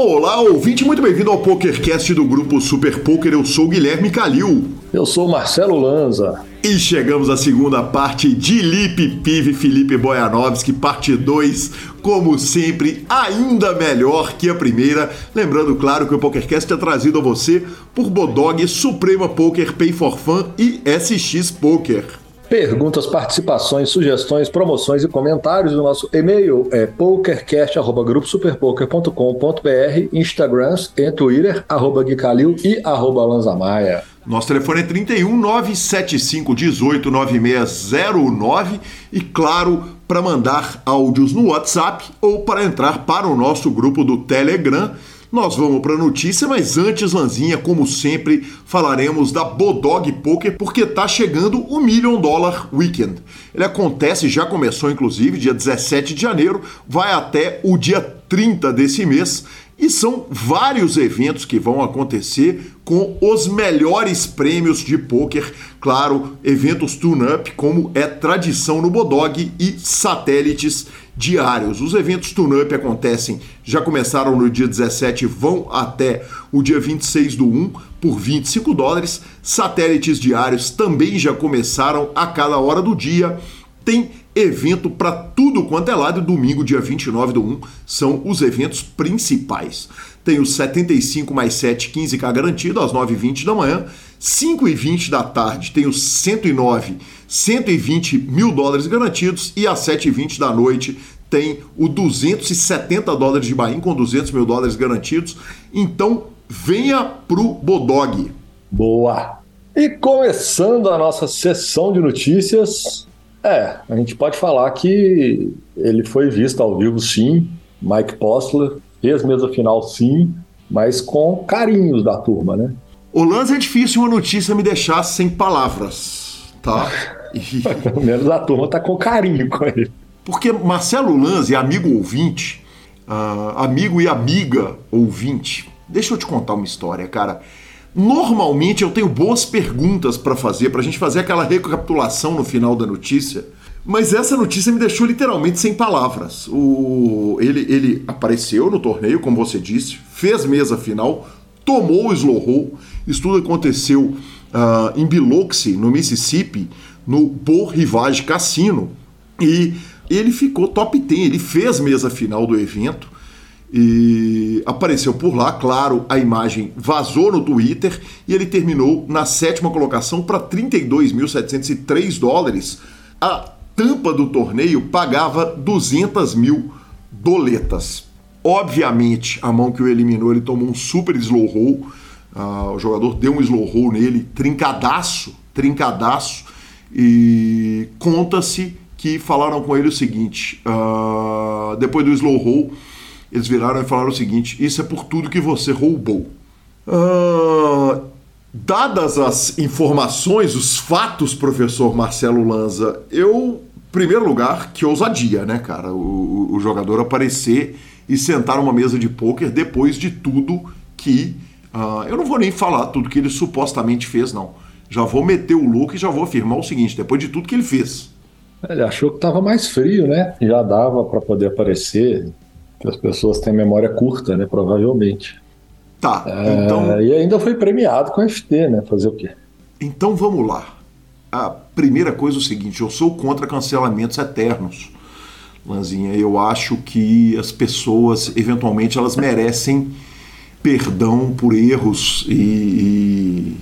Olá, ouvinte, muito bem-vindo ao PokerCast do grupo Super Poker. Eu sou o Guilherme Calil. Eu sou o Marcelo Lanza. E chegamos à segunda parte de Lipe Pive Felipe Boyanovski, parte 2, como sempre, ainda melhor que a primeira. Lembrando, claro, que o PokerCast é trazido a você por Bodog, Suprema Poker, Pay for Fun e SX Poker. Perguntas, participações, sugestões, promoções e comentários. O nosso e-mail é pokercast.gruposuperpoker.com.br, Instagrams e Twitter, arroba Guicalil e arroba Lanzamaia. Nosso telefone é 31 975 18 9609 e, claro, para mandar áudios no WhatsApp ou para entrar para o nosso grupo do Telegram nós vamos para a notícia, mas antes, Lanzinha, como sempre, falaremos da Bodog Poker porque tá chegando o Million Dollar Weekend. Ele acontece, já começou inclusive, dia 17 de janeiro, vai até o dia 30 desse mês e são vários eventos que vão acontecer com os melhores prêmios de poker, claro, eventos tune-up, como é tradição no Bodog, e satélites diários. Os eventos tune-up acontecem, já começaram no dia 17, vão até o dia 26 do 1 por 25 dólares. Satélites diários também já começaram a cada hora do dia. Tem evento para tudo quanto é lado. Domingo, dia 29 do 1, são os eventos principais. Tem os 75 mais 7, 15k garantido às 9h20 da manhã. 5h20 da tarde tem os 109, 120 mil dólares garantidos. E às 7h20 da noite tem o 270 dólares de Bahia com 200 mil dólares garantidos. Então venha pro Bodog. Boa! E começando a nossa sessão de notícias, é, a gente pode falar que ele foi visto ao vivo sim, Mike Postler, fez mesa final sim, mas com carinhos da turma, né? O lance é difícil uma notícia me deixar sem palavras, tá? E... Pelo menos a turma tá com carinho com ele. Porque Marcelo Lanz é amigo ouvinte, uh, amigo e amiga ouvinte. Deixa eu te contar uma história, cara. Normalmente eu tenho boas perguntas para fazer, para a gente fazer aquela recapitulação no final da notícia. Mas essa notícia me deixou literalmente sem palavras. O, ele, ele apareceu no torneio, como você disse, fez mesa final, tomou o slow roll. Isso tudo aconteceu uh, em Biloxi, no Mississippi, no Bo Rivage Cassino. E ele ficou top 10, ele fez mesa final do evento e apareceu por lá, claro, a imagem vazou no Twitter e ele terminou na sétima colocação para 32.703 dólares. A tampa do torneio pagava 200 mil doletas. Obviamente, a mão que o eliminou, ele tomou um super slow roll. Uh, o jogador deu um slow roll nele, trincadaço, trincadaço. E conta-se que falaram com ele o seguinte: uh, depois do slow roll eles viraram e falaram o seguinte: Isso é por tudo que você roubou. Uh, dadas as informações, os fatos, professor Marcelo Lanza, eu, em primeiro lugar, que ousadia, né, cara? O, o jogador aparecer e sentar numa mesa de pôquer depois de tudo que. Uh, eu não vou nem falar tudo que ele supostamente fez, não. Já vou meter o louco e já vou afirmar o seguinte: depois de tudo que ele fez. Ele achou que estava mais frio, né? Já dava para poder aparecer as pessoas têm memória curta, né? Provavelmente. Tá. É, então... E ainda foi premiado com FT, né? Fazer o quê? Então vamos lá. A primeira coisa é o seguinte: eu sou contra cancelamentos eternos. Lanzinha, eu acho que as pessoas, eventualmente, elas merecem perdão por erros e, e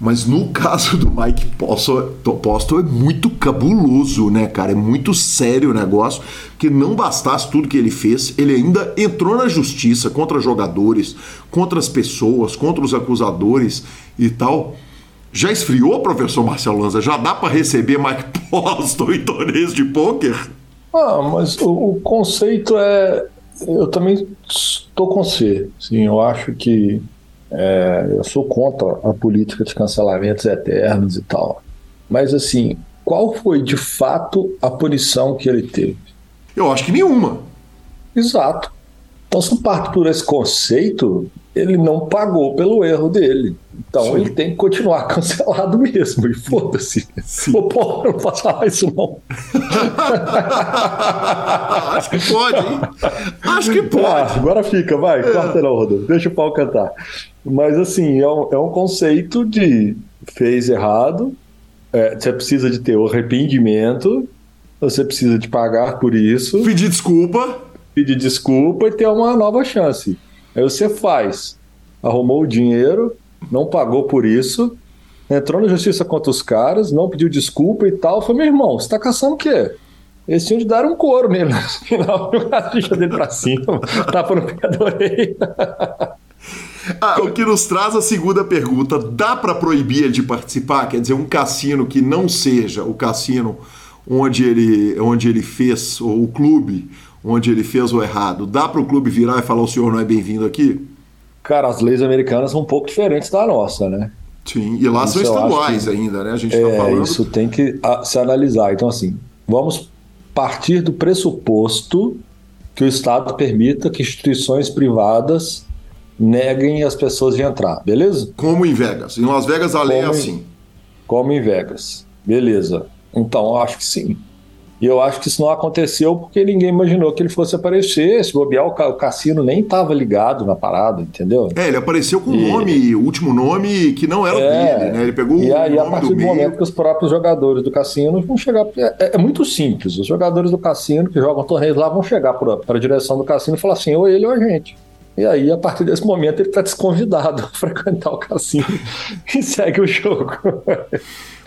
mas no caso do Mike Postle é muito cabuloso, né, cara? É muito sério o negócio. Que não bastasse tudo que ele fez, ele ainda entrou na justiça contra jogadores, contra as pessoas, contra os acusadores e tal. Já esfriou, professor Marcelo Lanza? Já dá para receber Mike Postle em torneios de pôquer? Ah, mas o, o, conceito é. Eu também estou com você. Sim, eu acho que é, eu sou contra a política de cancelamentos eternos e tal. Mas, assim, qual foi de fato a punição que ele teve? Eu acho que nenhuma. Exato. Então, se parte por esse conceito, ele não pagou pelo erro dele. Então Sim. ele tem que continuar cancelado mesmo. E foda-se. Pô, porra, não posso falar isso não. Acho que pode, hein? Acho que pode. Ah, agora fica, vai, é. corta não, Rodolfo. Deixa o pau cantar. Mas assim, é um, é um conceito de fez errado, é, você precisa de ter o arrependimento, você precisa de pagar por isso. Pedir desculpa. Pedir desculpa e ter uma nova chance. Aí você faz. Arrumou o dinheiro, não pagou por isso, entrou na justiça contra os caras, não pediu desculpa e tal. Foi, meu irmão, você tá caçando o quê? Eles tinham de dar um couro mesmo. Final, a ficha dele pra cima, tapa no pé da orelha. Ah, o que nos traz a segunda pergunta: dá para proibir ele de participar? Quer dizer, um cassino que não seja o cassino onde ele, onde ele fez, ou o clube onde ele fez o errado, dá para o clube virar e falar: o senhor não é bem-vindo aqui? Cara, as leis americanas são um pouco diferentes da nossa, né? Sim, e lá isso são estaduais que, ainda, né? A gente está é, falando. Isso tem que se analisar. Então, assim, vamos partir do pressuposto que o Estado permita que instituições privadas neguem as pessoas de entrar, beleza? Como em Vegas. Em Las Vegas a lei é assim. Como em Vegas. Beleza. Então, eu acho que sim. E eu acho que isso não aconteceu porque ninguém imaginou que ele fosse aparecer. Se bobear, o cassino nem estava ligado na parada, entendeu? É, ele apareceu com o e... nome, o último nome que não era é, dele, né? Ele pegou e o aí, nome a partir do, do momento que os próprios jogadores do cassino vão chegar. É, é, muito simples. Os jogadores do cassino que jogam torneios lá vão chegar para a direção do cassino e falar assim: ou ele ou a gente. E aí, a partir desse momento, ele está desconvidado a frequentar o cassino e segue o jogo.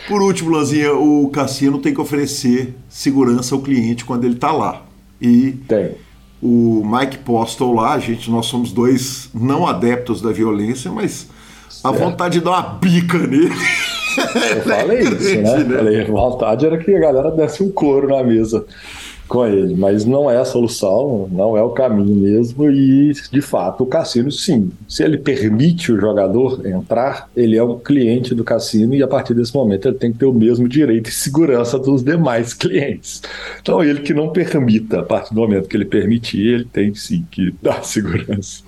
Por último, Lanzinha, o cassino tem que oferecer segurança ao cliente quando ele está lá. E tem. o Mike Postel lá, gente, nós somos dois não adeptos da violência, mas certo. a vontade de dar uma bica nele. Eu falei isso, né? né? Falei, a vontade era que a galera desse um couro na mesa com ele, mas não é a solução, não é o caminho mesmo. E de fato, o cassino, sim, se ele permite o jogador entrar, ele é um cliente do cassino e a partir desse momento ele tem que ter o mesmo direito e segurança dos demais clientes. Então, ele que não permita, a partir do momento que ele permitir, ele tem sim que dar segurança.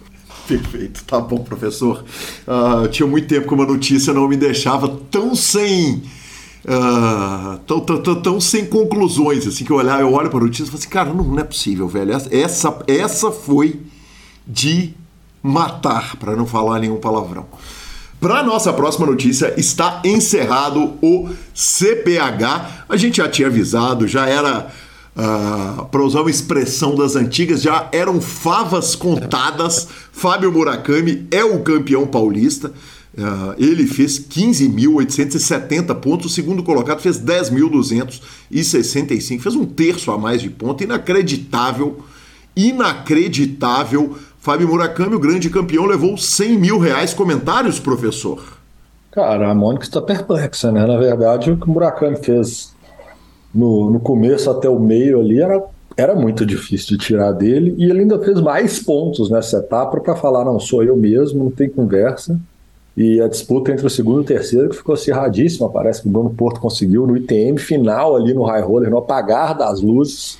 Perfeito, tá bom, professor. Uh, tinha muito tempo que uma notícia não me deixava tão sem tão, tão, tão, tão, sem conclusões, assim, que eu, olhar, eu olho para a notícia e falo assim, cara, não, não, é possível, velho. Essa, essa foi de matar, para não falar nenhum palavrão. Para nossa próxima notícia, está encerrado o CPH. A gente já tinha avisado, já era, uh, para usar uma expressão das antigas, já eram favas contadas. Fábio Murakami é o campeão paulista. Uh, ele fez 15.870 pontos, o segundo colocado fez 10.265, fez um terço a mais de ponto, inacreditável, inacreditável. Fábio Murakami, o grande campeão, levou 100 mil reais. Comentários, professor? Cara, a Mônica está perplexa, né? Na verdade, o que o Murakami fez no, no começo até o meio ali era, era muito difícil de tirar dele, e ele ainda fez mais pontos nessa etapa para falar: não, sou eu mesmo, não tem conversa. E a disputa entre o segundo e o terceiro que ficou acirradíssima. Parece que o Bruno Porto conseguiu no ITM final ali no high roller, no apagar das luzes.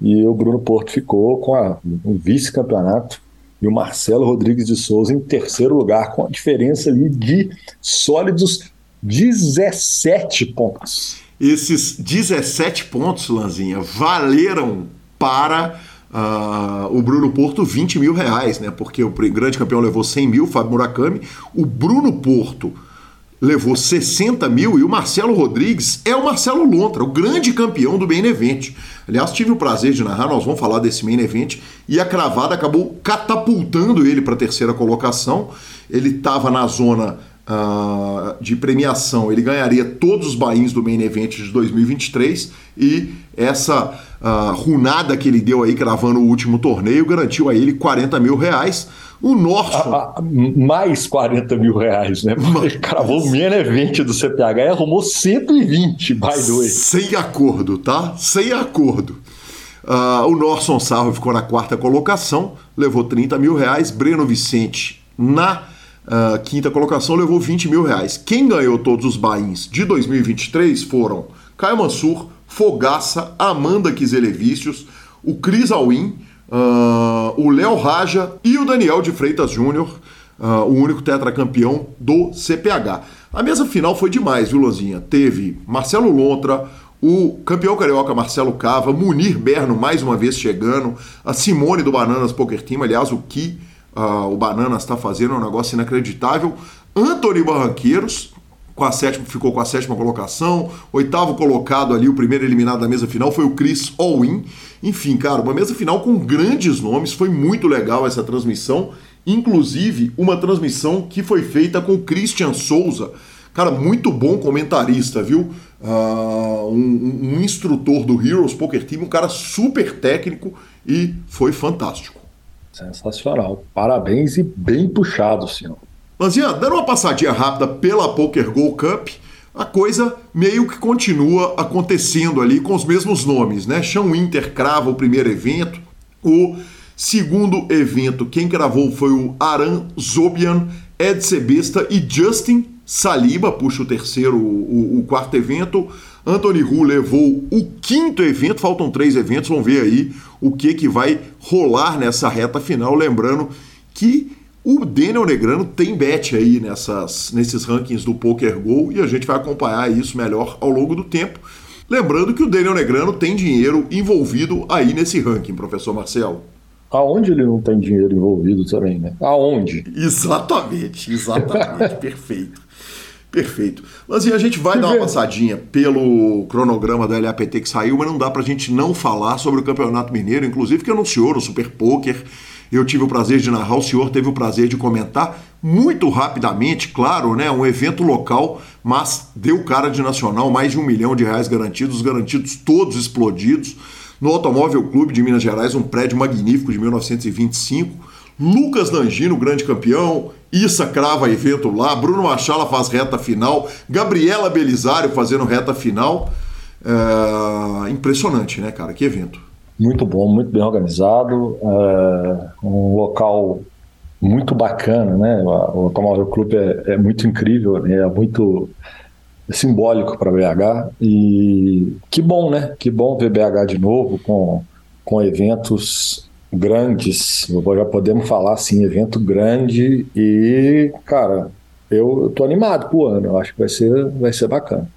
E o Bruno Porto ficou com a, vice-campeonato e o Marcelo Rodrigues de Souza em terceiro lugar, com a diferença ali de sólidos 17 pontos. Esses 17 pontos, Lanzinha, valeram para Uh, o Bruno Porto 20 mil reais, né? Porque o grande campeão levou 100 mil, Fábio Murakami. O Bruno Porto levou 60 mil e o Marcelo Rodrigues é o Marcelo Lontra, o grande campeão do Main Event. Aliás, tive o prazer de narrar, nós vamos falar desse Main Event e a cravada acabou catapultando ele para a terceira colocação. Ele estava na zona uh, de premiação, ele ganharia todos os bains do Main Event de 2023 e essa uh, runada que ele deu aí, cravando o último torneio, garantiu a ele 40 mil reais. O Norson. A, a, mais 40 mil reais, né? Ele cravou o main event do CPH e arrumou 120, by the way. Sem acordo, tá? Sem acordo. Uh, o Norson Sarro ficou na quarta colocação, levou 30 mil reais. Breno Vicente na uh, quinta colocação levou 20 mil reais. Quem ganhou todos os bains de 2023 foram Caio Mansur, Fogaça, Amanda Quiselevícios, o Cris Alwin, uh, o Léo Raja e o Daniel de Freitas Júnior. uh, o único tetracampeão do CPH. A mesa final foi demais, viu, Lozinha? Teve Marcelo Lontra, o campeão carioca Marcelo Cava, Munir Berno mais uma vez chegando, a Simone do Bananas Poker Team, aliás, o que uh, o Bananas está fazendo é um negócio inacreditável. Anthony Barranqueiros, com a sétima, ficou com a sétima colocação. Oitavo colocado ali, o primeiro eliminado da mesa final foi o Chris Allwin. Enfim, cara, uma mesa final com grandes nomes. Foi muito legal essa transmissão. Inclusive, uma transmissão que foi feita com o Christian Souza. Cara, muito bom comentarista, viu? Uh, um, um instrutor do Heroes Poker Team, um cara super técnico e foi fantástico. Sensacional. Parabéns e bem puxado, senhor. Lanzinha, dando uma passadinha rápida pela Poker Go Cup, a coisa meio que continua acontecendo ali com os mesmos nomes, né? Sean Winter crava o primeiro evento, o segundo evento, quem cravou foi o Aran Zobian, Ed Sebesta e Justin Saliba, puxa o terceiro, o, o quarto evento. Anthony Hu levou o quinto evento, faltam três eventos, vamos ver aí o que, que vai rolar nessa reta final. Lembrando que o Daniel Negrano tem bet aí nessas, nesses rankings do Poker Go e a gente vai acompanhar isso melhor ao longo do tempo. Lembrando que o Daniel Negrano tem dinheiro envolvido aí nesse ranking, professor Marcelo. Aonde ele não tem dinheiro envolvido também, né? Aonde? Exatamente, exatamente, perfeito. Perfeito. Mas a gente vai que dar uma passadinha pelo cronograma da LAPT que saiu, mas não dá pra gente não falar sobre o Campeonato Mineiro, inclusive que anunciou no Super Poker eu tive o prazer de narrar, o senhor teve o prazer de comentar muito rapidamente, claro, né? Um evento local, mas deu cara de nacional, mais de um milhão de reais garantidos, garantidos todos explodidos. No Automóvel Clube de Minas Gerais, um prédio magnífico de 1925. Lucas Nangino, grande campeão, Issa crava evento lá, Bruno Machala faz reta final, Gabriela Belisário fazendo reta final. É... Impressionante, né, cara? Que evento muito bom, muito bem organizado, é, um local muito bacana, né? O Automóvel Clube é, é muito incrível, né? é muito simbólico para BH e que bom, né? Que bom ver BH de novo com, com eventos grandes, já podemos falar assim, evento grande e, cara, eu, eu tô animado pro ano, eu acho que vai ser, vai ser bacana.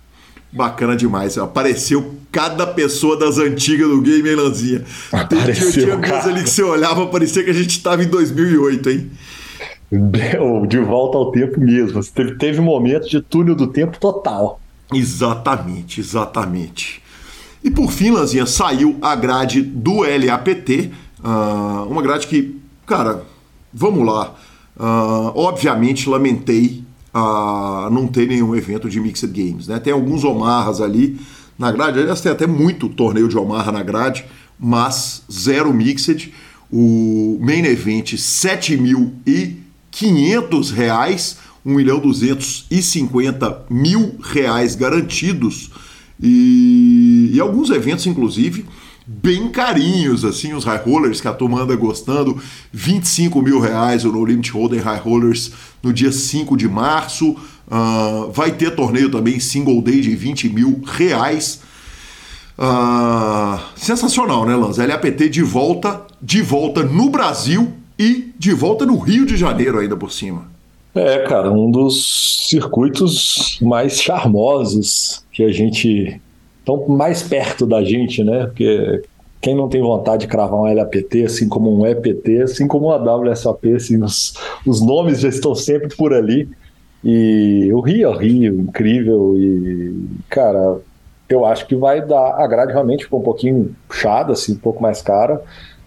Bacana demais. Apareceu cada pessoa das antigas do game, hein, Lanzinha? Apareceu, tinha coisa ali que você olhava, parecia que a gente estava em 2008, hein? Deu, de volta ao tempo mesmo. Teve, teve momento de túnel do tempo total. Exatamente, exatamente. E por fim, Lanzinha, saiu a grade do LAPT, uh, uma grade que, cara, vamos lá. Uh, obviamente lamentei a não ter nenhum evento de Mixed Games. Né? Tem alguns Omarras ali na grade, aliás, tem até muito torneio de Omarra na grade, mas zero Mixed. O main event, R$ 7.500, 1.250.000 mil reais garantidos. E, e alguns eventos, inclusive, bem carinhos, assim, os high rollers que a turma anda gostando. 25 mil reais o No Limit Hold'em High Rollers no dia 5 de março. Uh, vai ter torneio também single day de 20 mil reais. Uh, sensacional, né, Lanz? LAPT de volta, de volta no Brasil e de volta no Rio de Janeiro ainda por cima. É, cara, um dos circuitos mais charmosos que a gente estão mais perto da gente, né? Porque quem não tem vontade de cravar um LAPT, assim como um EPT, assim como uma WSAP, assim, os, os nomes já estão sempre por ali. E o Rio o Rio, incrível. E, cara, eu acho que vai dar. A grade realmente ficou um pouquinho puxada, assim, um pouco mais cara.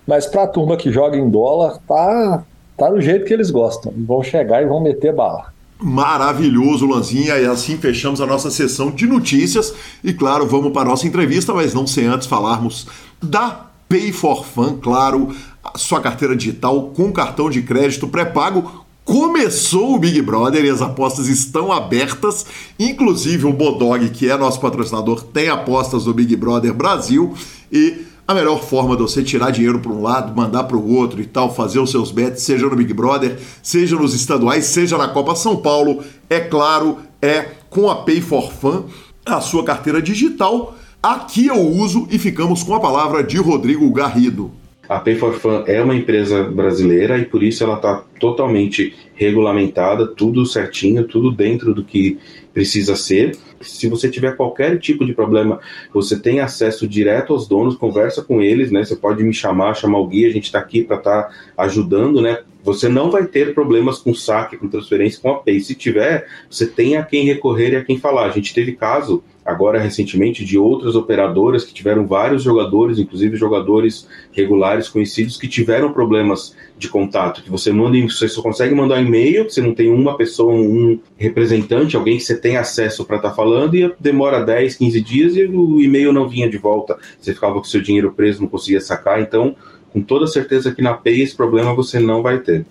Mas para a turma que joga em dólar, tá, tá do jeito que eles gostam. Vão chegar e vão meter bala. Maravilhoso, Lanzinha. E assim fechamos a nossa sessão de notícias. E claro, vamos para a nossa entrevista, mas não sem antes falarmos da Pay for Fun, claro, sua carteira digital com cartão de crédito pré-pago. Começou o Big Brother e as apostas estão abertas. Inclusive o Bodog, que é nosso patrocinador, tem apostas do Big Brother Brasil. E a melhor forma de você tirar dinheiro para um lado, mandar para o outro e tal, fazer os seus bets, seja no Big Brother, seja nos estaduais, seja na Copa São Paulo, é claro, é com a Pay for Fun, a sua carteira digital. Aqui eu uso e ficamos com a palavra de Rodrigo Garrido. A Pay for Fun é uma empresa brasileira e por isso ela está totalmente regulamentada, tudo certinho, tudo dentro do que precisa ser. Se você tiver qualquer tipo de problema, você tem acesso direto aos donos, conversa com eles, né? Você pode me chamar, chamar o guia, a gente está aqui para estar tá ajudando, né? Você não vai ter problemas com saque, com transferência, com a Pay. Se tiver, você tem a quem recorrer e a quem falar. A gente teve caso agora recentemente de outras operadoras que tiveram vários jogadores, inclusive jogadores regulares conhecidos que tiveram problemas de contato, que você manda, você só consegue mandar e-mail, você não tem uma pessoa, um representante, alguém que você tem acesso para estar tá falando e demora 10, 15 dias e o e-mail não vinha de volta. Você ficava com seu dinheiro preso, não conseguia sacar, então com toda certeza que na Pay esse problema você não vai ter.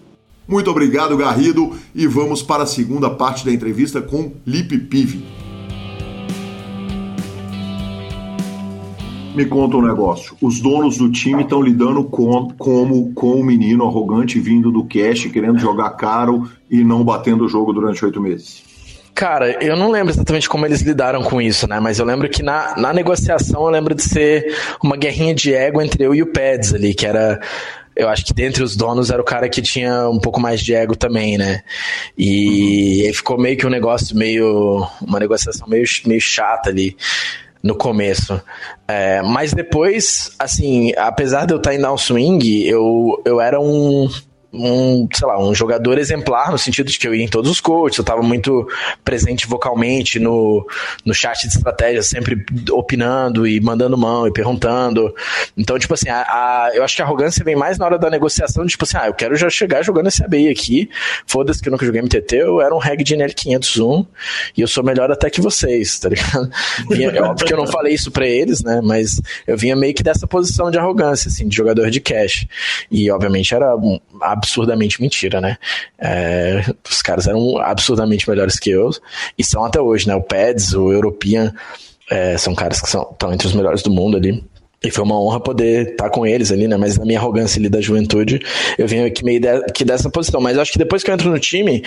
Muito obrigado, Garrido, e vamos para a segunda parte da entrevista com Lipe Pive. Me conta um negócio. Os donos do time estão lidando com, como com o menino arrogante vindo do cash, querendo jogar caro e não batendo o jogo durante oito meses. Cara, eu não lembro exatamente como eles lidaram com isso, né? Mas eu lembro que na, na negociação eu lembro de ser uma guerrinha de ego entre eu e o Peds ali, que era eu acho que dentre os donos era o cara que tinha um pouco mais de ego também, né? E uhum. aí ficou meio que um negócio meio. uma negociação meio, meio chata ali no começo. É, mas depois, assim, apesar de eu estar em downswing, eu, eu era um um, sei lá, um jogador exemplar no sentido de que eu ia em todos os coaches, eu estava muito presente vocalmente no, no chat de estratégia, sempre opinando e mandando mão e perguntando. Então, tipo assim, a, a, eu acho que a arrogância vem mais na hora da negociação, tipo assim, ah, eu quero já chegar jogando esse ABI aqui, foda-se que eu nunca joguei MTT, eu era um reg de NL501 e eu sou melhor até que vocês, tá ligado? Vinha, é óbvio que eu não falei isso pra eles, né, mas eu vinha meio que dessa posição de arrogância, assim, de jogador de cash. E, obviamente, era absurdamente mentira, né? É, os caras eram absurdamente melhores que eu e são até hoje, né? O Pads, o European, é, são caras que estão entre os melhores do mundo ali. E foi uma honra poder estar tá com eles ali, né? Mas na minha arrogância ali da juventude, eu venho aqui meio de, aqui dessa posição. Mas acho que depois que eu entro no time,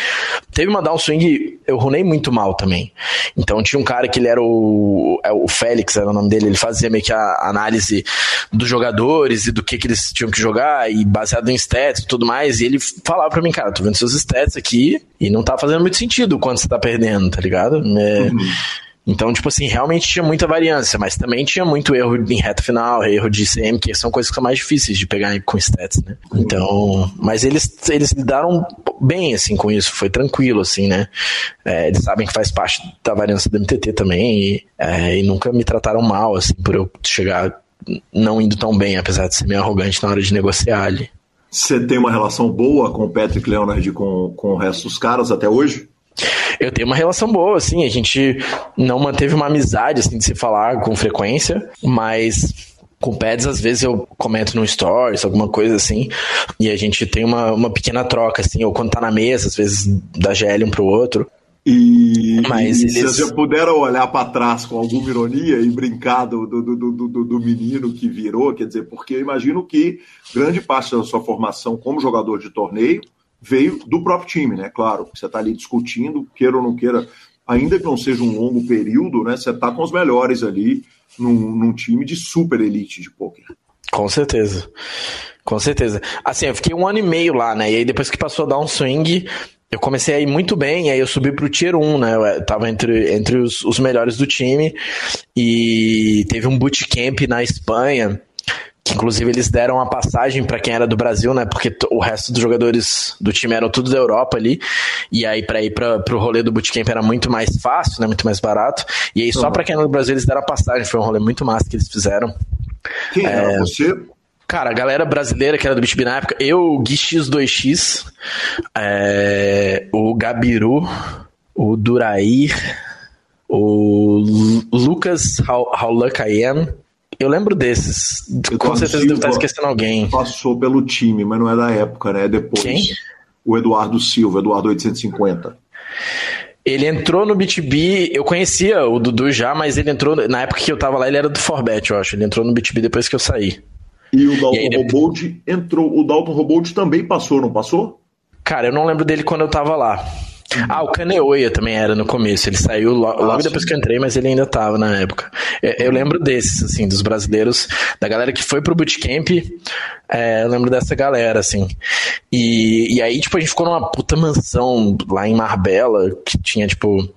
teve uma downswing, eu runei muito mal também. Então tinha um cara que ele era o, é, o Félix, era o nome dele, ele fazia meio que a análise dos jogadores e do que, que eles tinham que jogar, e baseado em stats e tudo mais. E ele falava pra mim, cara, tô vendo seus stats aqui e não tá fazendo muito sentido quando você tá perdendo, tá ligado? É, uhum. Então, tipo assim, realmente tinha muita variância, mas também tinha muito erro em reta final, erro de CM, que são coisas que são mais difíceis de pegar com stats, né? Então, mas eles, eles lidaram bem, assim, com isso, foi tranquilo, assim, né? É, eles sabem que faz parte da variância do MTT também e, é, e nunca me trataram mal, assim, por eu chegar não indo tão bem, apesar de ser meio arrogante na hora de negociar ali. Você tem uma relação boa com o Patrick Leonard e com, com o resto dos caras até hoje? Eu tenho uma relação boa, assim, a gente não manteve uma amizade, assim, de se falar com frequência, mas com Peds, às vezes eu comento no Stories, alguma coisa assim, e a gente tem uma, uma pequena troca, assim, ou quando tá na mesa, às vezes da GL um pro outro. E, Mas e eles... vocês já puderam olhar para trás com alguma ironia e brincar do, do, do, do, do menino que virou, quer dizer, porque eu imagino que grande parte da sua formação como jogador de torneio veio do próprio time, né? Claro, você está ali discutindo, queira ou não queira, ainda que não seja um longo período, né? Você está com os melhores ali num, num time de super elite de poker. Com certeza. Com certeza. Assim, eu fiquei um ano e meio lá, né? E aí depois que passou a dar um swing, eu comecei a ir muito bem, aí eu subi pro Tier 1, né? Eu tava entre, entre os, os melhores do time. E teve um bootcamp na Espanha que inclusive eles deram a passagem para quem era do Brasil, né? Porque o resto dos jogadores do time eram tudo da Europa ali. E aí para ir para o rolê do bootcamp era muito mais fácil, né? Muito mais barato. E aí só uhum. para quem era do Brasil eles deram a passagem, foi um rolê muito massa que eles fizeram. Quem é, era você? Cara, a galera brasileira que era do BitB na época, eu, o Gui X2X, é, o Gabiru, o Durair, o Lucas How, Eu lembro desses. Com certeza devo estar esquecendo alguém. Passou pelo time, mas não é da época, né? Depois. Quem? O Eduardo Silva, Eduardo 850. Ele entrou no BTB, eu conhecia o Dudu já, mas ele entrou, na época que eu tava lá, ele era do Forbet, eu acho. Ele entrou no BTB depois que eu saí. E o Dalton e Robold entrou. O Dalton Robold também passou, não passou? Cara, eu não lembro dele quando eu tava lá. Ah, o Kaneoia também era no começo. Ele saiu logo, logo depois que eu entrei, mas ele ainda tava na época. Eu, eu, lembro desses, assim, dos brasileiros, da galera que foi pro bootcamp. É, eu lembro dessa galera, assim. E, e aí, tipo, a gente ficou numa puta mansão lá em Marbella, que tinha, tipo,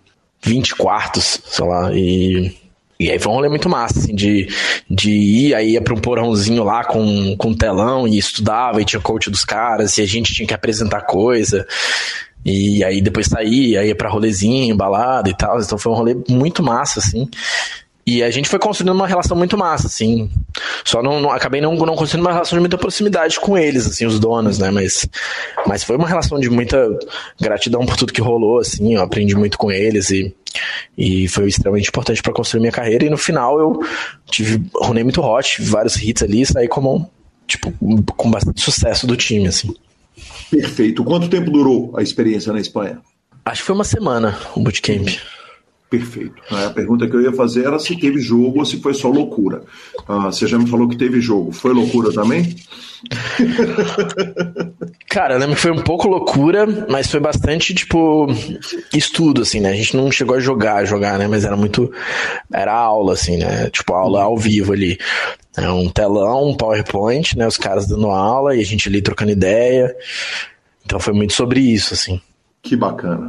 20 quartos, sei lá, e e aí foi um rolê muito massa, assim, de, de ir, aí ia pra um porãozinho lá com, com telão e estudava, e tinha coach dos caras, e a gente tinha que apresentar coisa. E aí depois saía, ia pra rolezinho, balada e tal. Então foi um rolê muito massa, assim. E a gente foi construindo uma relação muito massa, assim. Só não, não, acabei não, não construindo uma relação de muita proximidade com eles, assim, os donos, né? Mas, mas foi uma relação de muita gratidão por tudo que rolou, assim. Eu aprendi muito com eles e, e foi extremamente importante para construir minha carreira. E no final eu tive, rolei muito hot, vários hits ali, saí como, tipo, com bastante sucesso do time, assim. Perfeito. Quanto tempo durou a experiência na Espanha? Acho que foi uma semana o bootcamp. Perfeito. A pergunta que eu ia fazer era se teve jogo ou se foi só loucura. Ah, você já me falou que teve jogo. Foi loucura também? Cara, eu lembro que foi um pouco loucura, mas foi bastante, tipo, estudo, assim, né? A gente não chegou a jogar, jogar, né? Mas era muito. Era aula, assim, né? Tipo, aula ao vivo ali. É um telão, um PowerPoint, né? Os caras dando aula e a gente ali trocando ideia. Então foi muito sobre isso, assim. Que bacana.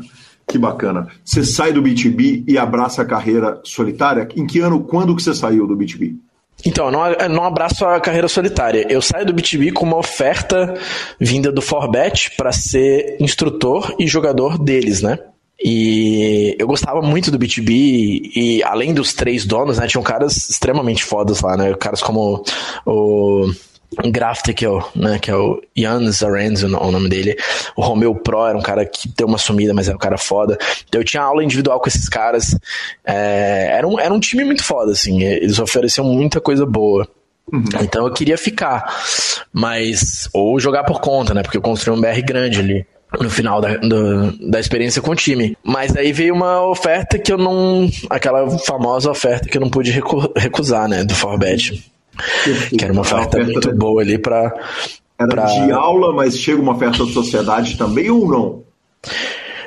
Que bacana. Você sai do B2B e abraça a carreira solitária? Em que ano, quando que você saiu do B2B? Então, não, não abraço a carreira solitária. Eu saio do B2B com uma oferta vinda do Forbet para ser instrutor e jogador deles, né? E eu gostava muito do B2B e além dos três donos, né, tinham caras extremamente fodas lá, né? Caras como o Graftikel, né, que é o Jan Zarenz, o nome dele. O Romeu Pro era um cara que deu uma sumida, mas era um cara foda. Então, eu tinha aula individual com esses caras. É, era, um, era um time muito foda, assim. Eles ofereciam muita coisa boa. Uhum. Então eu queria ficar, mas ou jogar por conta, né? Porque eu construí um BR grande ali no final da, do, da experiência com o time. Mas aí veio uma oferta que eu não. aquela famosa oferta que eu não pude recusar, né? Do Forbet. Que era uma oferta, oferta muito boa ali para. Era pra... de aula, mas chega uma oferta de sociedade também ou não?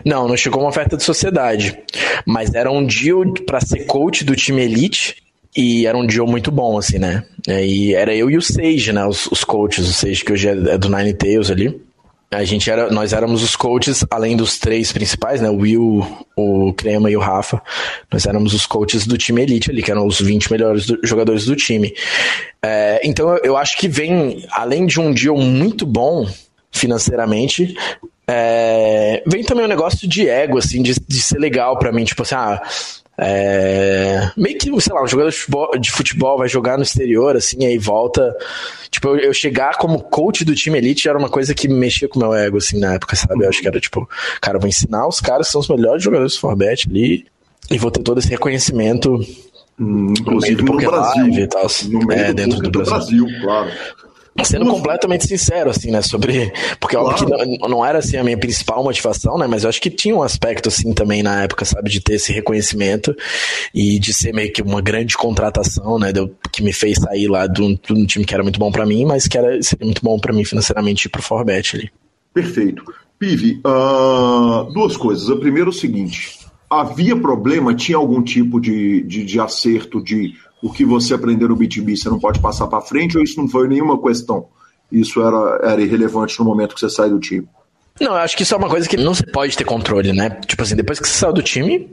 Não, não chegou uma oferta de sociedade. Mas era um deal para ser coach do time Elite. E era um deal muito bom, assim, né? E era eu e o Sage, né? Os, os coaches. O Sage, que hoje é do Nine Tails ali. A gente era, nós éramos os coaches, além dos três principais, né? O Will, o Crema e o Rafa. Nós éramos os coaches do time Elite ali, que eram os 20 melhores do, jogadores do time. É, então eu acho que vem, além de um deal muito bom financeiramente, é, vem também um negócio de ego, assim, de, de ser legal para mim, tipo assim, ah, é, meio que, sei lá, um jogador de futebol, de futebol, vai jogar no exterior, assim, aí volta. Tipo, eu, eu, chegar como coach do time elite era uma coisa que mexia com o meu ego, assim, na época, sabe? Eu acho que era tipo, cara, vou ensinar os caras que são os melhores jogadores do Forbet ali e vou ter todo esse reconhecimento. Hum, inclusive no, no Brasil. E tal, no meio é, do dentro do, do Brasil. Brasil, claro. Sendo completamente sincero, assim, né, sobre... Porque claro. óbvio que não, não, era, assim, a minha principal motivação, né, mas eu acho que tinha um aspecto, assim, também na época, sabe, de ter esse reconhecimento e de ser meio que uma grande contratação, né, que me fez sair lá de um, de um time que era muito bom para mim, mas que era, seria muito bom para mim financeiramente ir pro Forbet ali. Perfeito. Pive, uh, duas coisas. A primeira é o seguinte, havia problema, tinha algum tipo de, de, de acerto de o que você aprendeu no B2B você não pode passar para frente ou isso não foi nenhuma questão? Isso era, era irrelevante no momento que você sai do time? Não, eu acho que isso é uma coisa que não se pode ter controle, né? Tipo assim, depois que você saiu do time,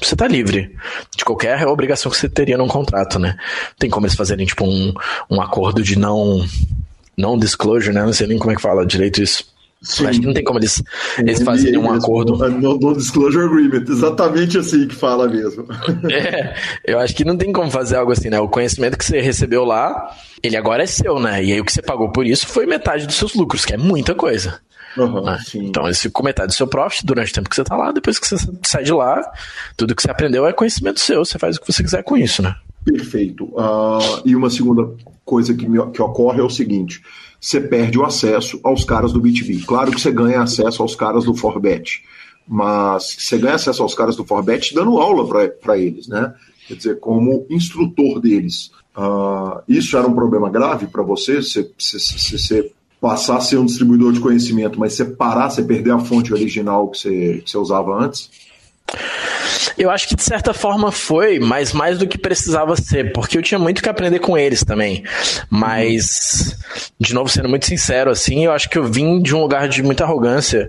você tá livre de qualquer obrigação que você teria num contrato, né? Tem como eles fazerem, tipo, um, um acordo de não, não disclosure, né? Não sei nem como é que fala direito isso. Sim. Acho que não tem como eles, eles fazerem um acordo. No, no, Disclosure Agreement, exatamente assim que fala mesmo. É, eu acho que não tem como fazer algo assim, né? O conhecimento que você recebeu lá, ele agora é seu, né? E aí o que você pagou por isso foi metade dos seus lucros, que é muita coisa. Uhum, né? Então, esse ficou metade do seu profit durante o tempo que você tá lá, depois que você sai de lá, tudo que você aprendeu é conhecimento seu, você faz o que você quiser com isso, né? Perfeito. Uh, e uma segunda coisa que, me, que ocorre é o seguinte: você perde o acesso aos caras do B2B. Claro que você ganha acesso aos caras do Forbet, mas você ganha acesso aos caras do Forbet dando aula para eles, né? Quer dizer, como instrutor deles. Uh, isso era um problema grave para você? Você, você, você passar a ser um distribuidor de conhecimento, mas você parar, você perder a fonte original que você, que você usava antes? Eu acho que de certa forma foi, mas mais do que precisava ser, porque eu tinha muito que aprender com eles também. Mas, de novo, sendo muito sincero, assim, eu acho que eu vim de um lugar de muita arrogância.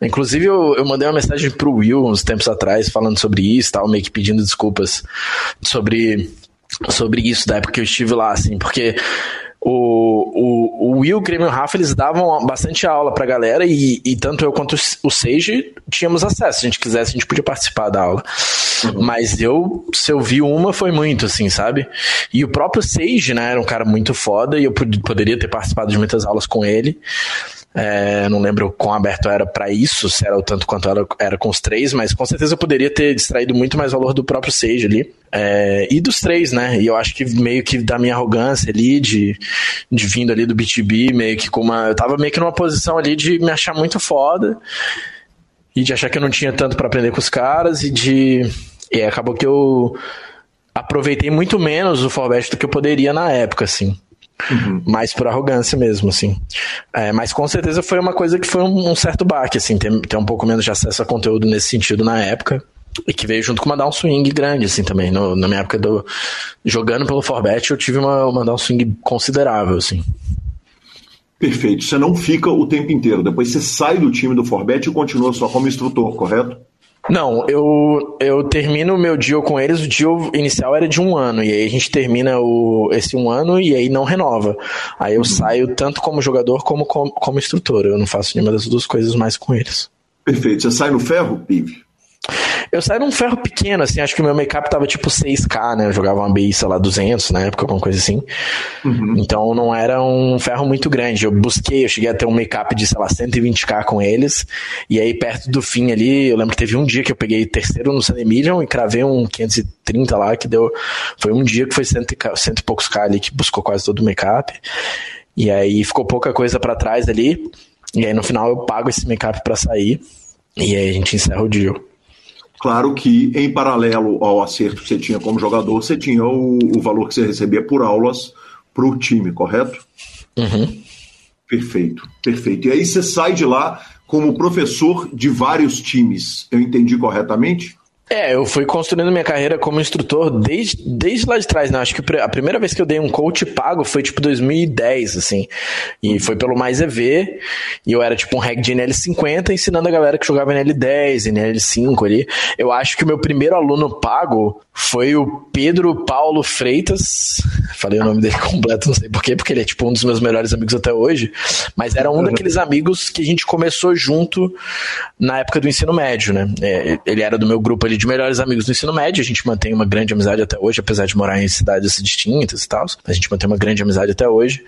Inclusive, eu, eu mandei uma mensagem pro Will uns tempos atrás falando sobre isso, tal, meio que pedindo desculpas sobre, sobre isso da época que eu estive lá, assim, porque o, o, o Will, o Grêmio e o Rafa, eles davam bastante aula pra galera e, e tanto eu quanto o Sage tínhamos acesso. Se a gente quisesse, a gente podia participar da aula. Uhum. Mas eu, se eu vi uma, foi muito, assim, sabe? E o próprio Sage, né, era um cara muito foda e eu poderia ter participado de muitas aulas com ele. É, não lembro quão aberto era para isso, se era o tanto quanto era, era com os três, mas com certeza eu poderia ter distraído muito mais valor do próprio Sage ali. É, e dos três, né? E eu acho que meio que da minha arrogância ali, de, de vindo ali do BTB, meio que com uma. Eu tava meio que numa posição ali de me achar muito foda e de achar que eu não tinha tanto para aprender com os caras e de. E acabou que eu aproveitei muito menos o Forbest do que eu poderia na época, assim. Uhum. Mais por arrogância mesmo, assim. É, mas com certeza foi uma coisa que foi um, um certo baque, assim, ter, ter, um pouco menos de acesso a conteúdo nesse sentido na época. E que veio junto com uma downswing grande, assim, também. No, na minha época do. Jogando pelo Forbet, eu tive uma, uma downswing considerável, assim. Perfeito. Você não fica o tempo inteiro. Depois você sai do time do Forbet e continua só como instrutor, correto? Não, eu, eu termino o meu deal com eles, o deal inicial era de um ano, e aí a gente termina o, esse um ano e aí não renova. Aí eu uhum. saio tanto como jogador como, como, como instrutor, eu não faço nenhuma das duas coisas mais com eles. Perfeito. Você sai no ferro, Pive? Eu saí num ferro pequeno, assim, acho que o meu make-up tava tipo 6K, né? Eu jogava uma BI, sei lá, 200 na época, alguma coisa assim. Uhum. Então não era um ferro muito grande. Eu busquei, eu cheguei a ter um make-up de, sei lá, 120K com eles. E aí, perto do fim ali, eu lembro que teve um dia que eu peguei terceiro no San Emilion e cravei um 530 lá, que deu. Foi um dia que foi cento e, cento e poucos K ali, que buscou quase todo o make-up. E aí ficou pouca coisa para trás ali. E aí no final eu pago esse make-up pra sair. E aí a gente encerra o deal. Claro que, em paralelo ao acerto que você tinha como jogador, você tinha o, o valor que você recebia por aulas para o time, correto? Uhum. Perfeito, perfeito. E aí você sai de lá como professor de vários times. Eu entendi corretamente? É, eu fui construindo minha carreira como instrutor desde, desde lá de trás, né? Acho que a primeira vez que eu dei um coach pago foi tipo 2010, assim. E foi pelo Mais EV, e eu era tipo um reg de NL50 ensinando a galera que jogava NL10, NL5 ali. Eu acho que o meu primeiro aluno pago foi o Pedro Paulo Freitas. Falei o nome dele completo, não sei porquê, porque ele é tipo um dos meus melhores amigos até hoje. Mas era um daqueles amigos que a gente começou junto na época do ensino médio, né? É, ele era do meu grupo ali de melhores amigos do ensino médio, a gente mantém uma grande amizade até hoje, apesar de morar em cidades distintas e tal. A gente mantém uma grande amizade até hoje.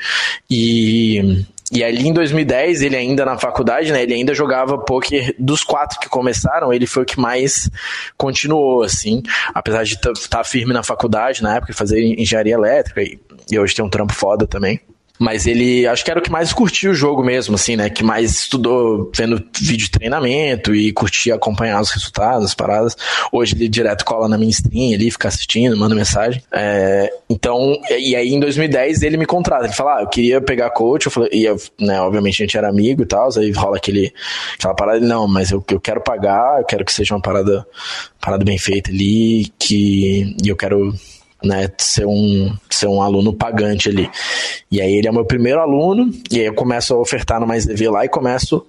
E e ali em 2010, ele ainda na faculdade, né? Ele ainda jogava poker dos quatro que começaram, ele foi o que mais continuou, assim. Apesar de estar tá firme na faculdade na época, fazer engenharia elétrica, e, e hoje tem um trampo foda também. Mas ele, acho que era o que mais curtia o jogo mesmo, assim, né? Que mais estudou vendo vídeo de treinamento e curtia acompanhar os resultados, as paradas. Hoje ele direto cola na minha stream ali, fica assistindo, manda mensagem. É, então, e aí em 2010 ele me contrata. Ele fala, ah, eu queria pegar coach. Eu falei, e né, obviamente a gente era amigo e tal. Aí rola aquele, aquela parada. Não, mas eu, eu quero pagar, eu quero que seja uma parada, parada bem feita ali, que e eu quero né, ser um, ser um aluno pagante ali. E aí ele é o meu primeiro aluno, e aí eu começo a ofertar no Mais DV lá e começo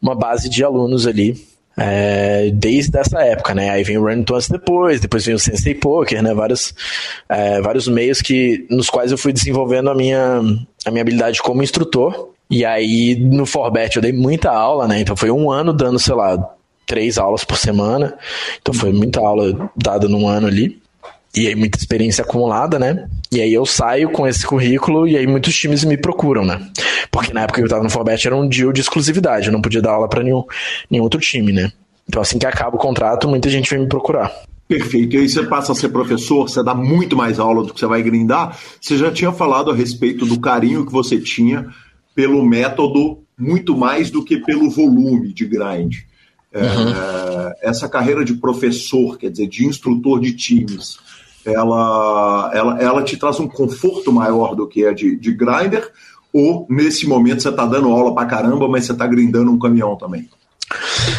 uma base de alunos ali. É, desde essa época, né? Aí vem o Run Tons depois, depois vem o Sensei Poker, né? Vários, é, vários meios que, nos quais eu fui desenvolvendo a minha, a minha habilidade como instrutor. E aí no Forbet eu dei muita aula, né? Então foi um ano dando, sei lá, três aulas por semana. Então foi muita aula dada num ano ali e aí muita experiência acumulada, né? E aí eu saio com esse currículo e aí muitos times me procuram, né? Porque na época que eu tava no Forbet era um deal de exclusividade, eu não podia dar aula para nenhum, nenhum outro time, né? Então assim que acaba o contrato, muita gente vem me procurar. Perfeito. E aí você passa a ser professor, você dá muito mais aula do que você vai grindar. Você já tinha falado a respeito do carinho que você tinha pelo método muito mais do que pelo volume de grind. É, uhum. É, essa carreira de professor, quer dizer, de instrutor de times, ela, ela, ela te traz um conforto maior do que a de, de grinder, Ou nesse momento você tá dando aula pra caramba, mas você tá grindando um caminhão também?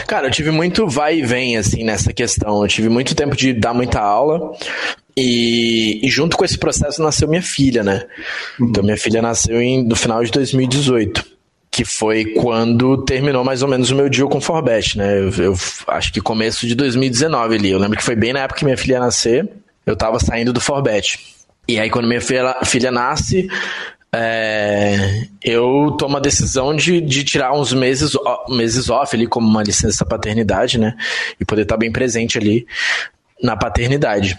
Cara, eu tive muito vai e vem, assim, nessa questão. Eu tive muito tempo de dar muita aula. E, e junto com esse processo nasceu minha filha, né? Uhum. Então, minha filha nasceu em, no final de 2018 que foi quando terminou mais ou menos o meu deal com o Forbet, né? Eu, eu, acho que começo de 2019 ali. Eu lembro que foi bem na época que minha filha ia nascer, eu tava saindo do Forbet. E aí, quando minha filha, filha nasce, é, eu tomo a decisão de, de tirar uns meses, meses off ali, como uma licença paternidade, né? E poder estar bem presente ali na paternidade.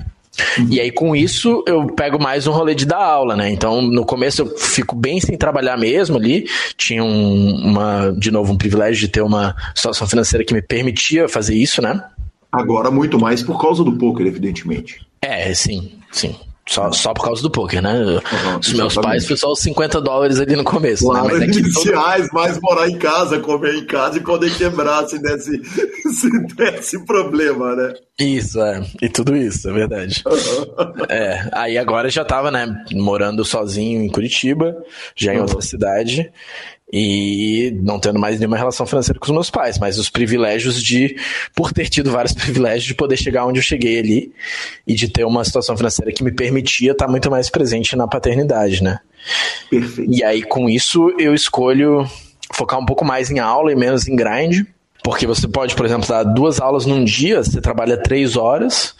E aí, com isso, eu pego mais um rolê de dar aula, né? Então, no começo, eu fico bem sem trabalhar mesmo ali. Tinha um, uma, de novo, um privilégio de ter uma situação financeira que me permitia fazer isso, né? Agora, muito mais por causa do poker, evidentemente. É, sim, sim. Só, só por causa do poker, né? Uhum, Os meus pais foi só os 50 dólares ali no começo. Claro, né? Mas é iniciais, todo... mais morar em casa, comer em casa e poder quebrar se desse, se desse problema, né? Isso, é. E tudo isso, é verdade. Uhum. É, aí agora já tava, né, morando sozinho em Curitiba, já em uhum. outra cidade e não tendo mais nenhuma relação financeira com os meus pais, mas os privilégios de, por ter tido vários privilégios, de poder chegar onde eu cheguei ali e de ter uma situação financeira que me permitia estar muito mais presente na paternidade, né? Perfeito. E aí, com isso, eu escolho focar um pouco mais em aula e menos em grind. Porque você pode, por exemplo, dar duas aulas num dia, você trabalha três horas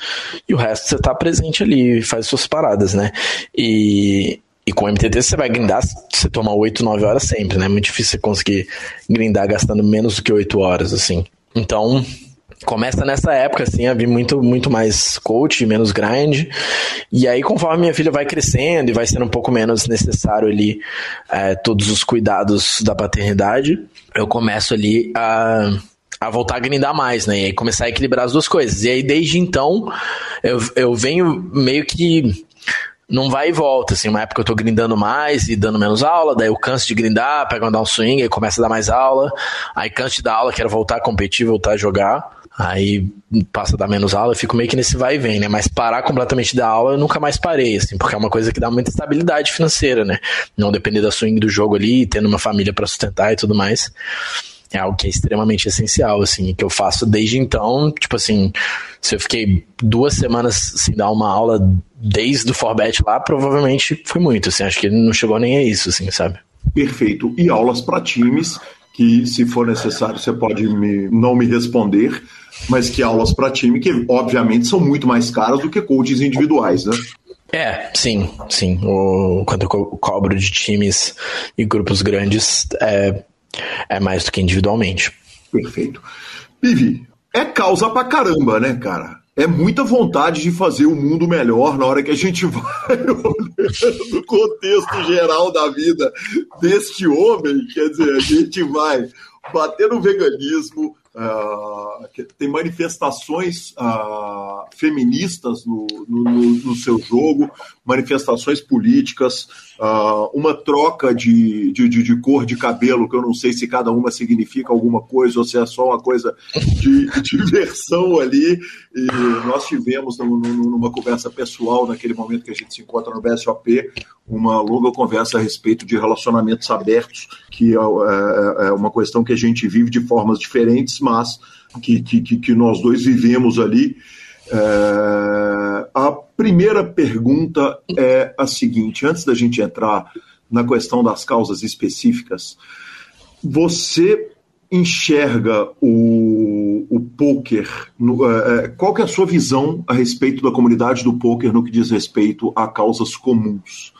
e o resto você está presente ali e faz suas paradas, né? E, e com o MTT você vai grindar, você toma 8, 9 horas sempre, né? É muito difícil você conseguir grindar gastando menos do que 8 horas, assim. Então, começa nessa época, assim, a vir muito, muito mais coach, menos grind. E aí, conforme minha filha vai crescendo e vai sendo um pouco menos necessário ali é, todos os cuidados da paternidade, eu começo ali a a voltar a grindar mais, né? E aí começar a equilibrar as duas coisas. E aí, desde então, eu, eu venho meio que não vai e volta, assim, uma época eu tô grindando mais e dando menos aula, daí eu canso de grindar, pego um swing, aí começa a dar mais aula, aí canso de dar aula, quero voltar a competir, voltar a jogar, aí passa a dar menos aula, eu fico meio que nesse vai e vem, né, mas parar completamente da aula eu nunca mais parei, assim, porque é uma coisa que dá muita estabilidade financeira, né, não depender da swing do jogo ali, tendo uma família para sustentar e tudo mais, é algo que é extremamente essencial, assim, que eu faço desde então, tipo assim, se eu fiquei duas semanas sem dar uma aula desde o Forbet lá, provavelmente foi muito, assim, acho que não chegou nem a isso, assim, sabe? Perfeito. E aulas para times, que se for necessário você pode me, não me responder, mas que aulas para time, que obviamente são muito mais caras do que coaches individuais, né? É, sim, sim. O, quando eu cobro de times e grupos grandes, é, é mais do que individualmente. Perfeito. Vivi, é causa pra caramba, né, cara? É muita vontade de fazer o mundo melhor na hora que a gente vai olhando o contexto geral da vida deste homem. Quer dizer, a gente vai bater no veganismo, Uh, tem manifestações uh, feministas no, no, no, seu jogo, manifestações políticas, uh, uma troca de, de, de, cor de cabelo, que eu não sei se cada uma significa alguma coisa ou se é só uma coisa de, de diversão ali. E nós tivemos numa conversa pessoal, naquele momento que a gente se encontra no BSOP, uma longa conversa a respeito de relacionamentos abertos, que é, é, é uma questão que a gente vive de formas diferentes mas que, que, que nós dois vivemos ali. É, a primeira pergunta é a seguinte: antes da gente entrar na questão das causas específicas, você enxerga o, o poker? No, é, é, qual que é a sua visão a respeito da comunidade do poker no que diz respeito a causas comuns?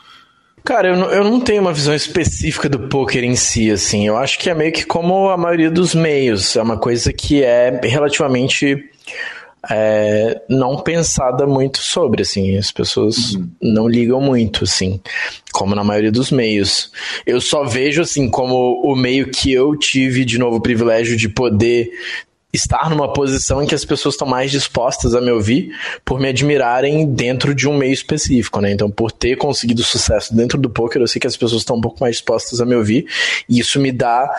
Cara, eu não, eu não tenho uma visão específica do poker em si, assim. Eu acho que é meio que como a maioria dos meios. É uma coisa que é relativamente é, não pensada muito sobre, assim. As pessoas uhum. não ligam muito, assim, como na maioria dos meios. Eu só vejo, assim, como o meio que eu tive, de novo, o privilégio de poder estar numa posição em que as pessoas estão mais dispostas a me ouvir por me admirarem dentro de um meio específico, né? Então, por ter conseguido sucesso dentro do poker, eu sei que as pessoas estão um pouco mais dispostas a me ouvir e isso me dá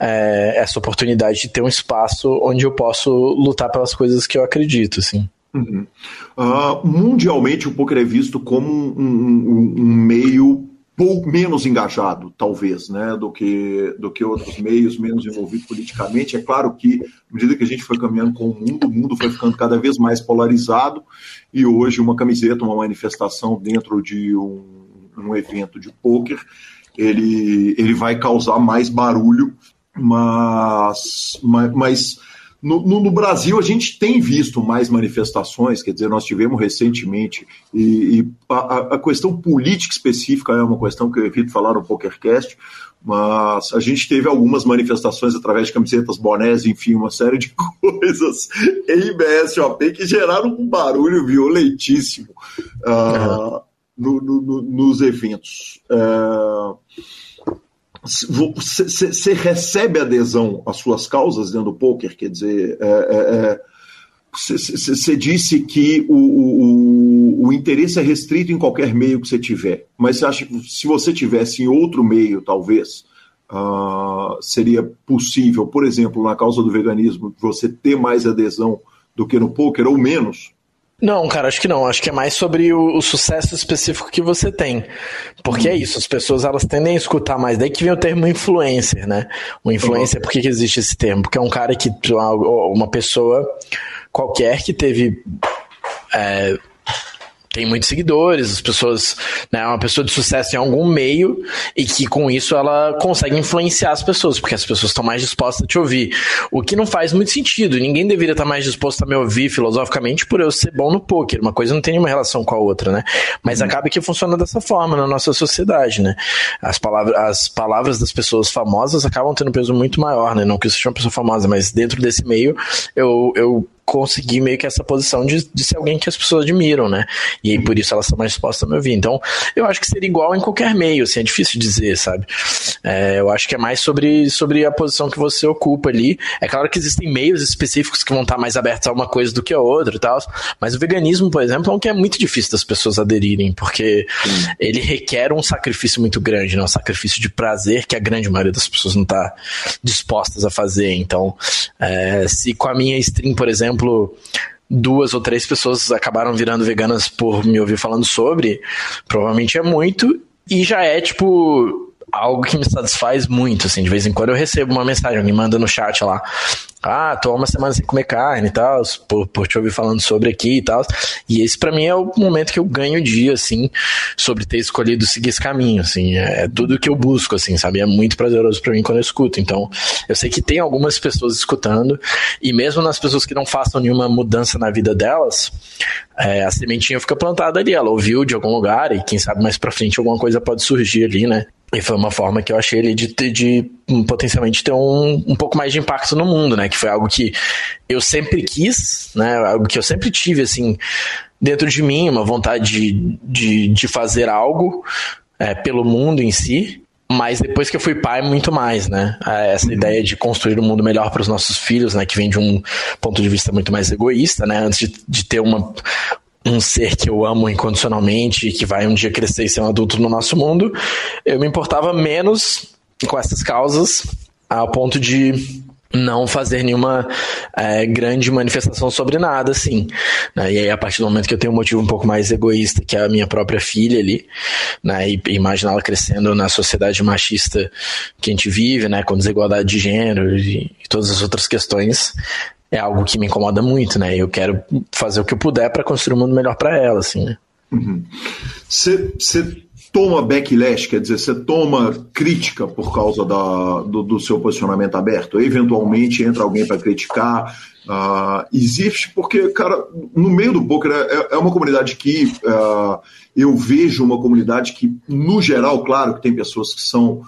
é, essa oportunidade de ter um espaço onde eu posso lutar pelas coisas que eu acredito, assim. Uhum. Uh, mundialmente, o poker é visto como um, um, um meio pouco menos engajado, talvez, né, do que, do que outros meios, menos envolvido politicamente. É claro que, à medida que a gente foi caminhando com o mundo, o mundo foi ficando cada vez mais polarizado e hoje uma camiseta, uma manifestação dentro de um, um evento de pôquer, ele, ele vai causar mais barulho, mas, mas no, no, no, Brasil, a gente tem visto mais manifestações, quer dizer, nós tivemos recentemente, e, e a, a, questão política específica é uma questão que eu evito falar no PokerCast, mas a gente teve algumas manifestações através de camisetas, bonés, enfim, uma série de coisas em BSOP que geraram um barulho violentíssimo uh, no, no, nos eventos. Uh, você recebe adesão às suas causas dentro do poker, quer dizer, você é, é, disse que o, o, o, interesse é restrito em qualquer meio que você tiver, mas você acha que se você tivesse em outro meio, talvez, uh, seria possível, por exemplo, na causa do veganismo, você ter mais adesão do que no poker ou menos? Não, cara, acho que não. Acho que é mais sobre o, o sucesso específico que você tem. Porque é isso, as pessoas elas tendem a escutar mais. Daí que vem o termo influencer, né? O influencer, por que, que existe esse termo? Porque é um cara que, uma pessoa qualquer que teve é, tem muitos seguidores, as pessoas, né, uma pessoa de sucesso em algum meio e que com isso ela consegue influenciar as pessoas, porque as pessoas estão mais dispostas a te ouvir. O que não faz muito sentido. Ninguém deveria estar mais disposto a me ouvir filosoficamente por eu ser bom no poker. Uma coisa não tem nenhuma relação com a outra, né? Mas uhum. acaba que funciona dessa forma na nossa sociedade, né? As palavras, as palavras das pessoas famosas acabam tendo um peso muito maior, né? Não que eu seja uma pessoa famosa, mas dentro desse meio eu, eu conseguir meio que essa posição de, de ser alguém que as pessoas admiram, né? E aí, por isso elas estão mais dispostas a me ouvir. Então, eu acho que seria igual em qualquer meio, assim, é difícil dizer, sabe? É, eu acho que é mais sobre, sobre a posição que você ocupa ali. É claro que existem meios específicos que vão estar mais abertos a uma coisa do que a outra e tal, mas o veganismo, por exemplo, é um que é muito difícil das pessoas aderirem, porque ele requer um sacrifício muito grande, né? Um sacrifício de prazer que a grande maioria das pessoas não está dispostas a fazer. Então, é, se com a minha stream, por exemplo, exemplo, duas ou três pessoas acabaram virando veganas por me ouvir falando sobre, provavelmente é muito, e já é tipo algo que me satisfaz muito, assim, de vez em quando eu recebo uma mensagem, me manda no chat lá, ah, tô uma semana sem comer carne e tal, por, por te ouvir falando sobre aqui e tal. E esse para mim é o momento que eu ganho o dia, assim, sobre ter escolhido seguir esse caminho, assim. É, é tudo que eu busco, assim, sabe? É muito prazeroso para mim quando eu escuto. Então, eu sei que tem algumas pessoas escutando, e mesmo nas pessoas que não façam nenhuma mudança na vida delas, é, a sementinha fica plantada ali. Ela ouviu de algum lugar, e quem sabe mais pra frente alguma coisa pode surgir ali, né? E foi uma forma que eu achei ele de, de, de potencialmente ter um, um pouco mais de impacto no mundo, né? Que foi algo que eu sempre quis, né? Algo que eu sempre tive, assim, dentro de mim, uma vontade de, de, de fazer algo é, pelo mundo em si. Mas depois que eu fui pai, muito mais, né? Essa uhum. ideia de construir um mundo melhor para os nossos filhos, né? Que vem de um ponto de vista muito mais egoísta, né? Antes de, de ter uma, um ser que eu amo incondicionalmente que vai um dia crescer e ser um adulto no nosso mundo, eu me importava menos com essas causas ao ponto de não fazer nenhuma é, grande manifestação sobre nada, assim. Né? E aí, a partir do momento que eu tenho um motivo um pouco mais egoísta, que é a minha própria filha ali, né? e imaginá-la crescendo na sociedade machista que a gente vive, né? com desigualdade de gênero e, e todas as outras questões, é algo que me incomoda muito, né? Eu quero fazer o que eu puder para construir um mundo melhor para ela, assim, né? Você uhum. toma backlash, quer dizer, você toma crítica por causa da, do, do, seu posicionamento aberto? Eventualmente entra alguém para criticar? Uh, existe, porque, cara, no meio do poker é, é uma comunidade que uh, eu vejo uma comunidade que, no geral, claro que tem pessoas que são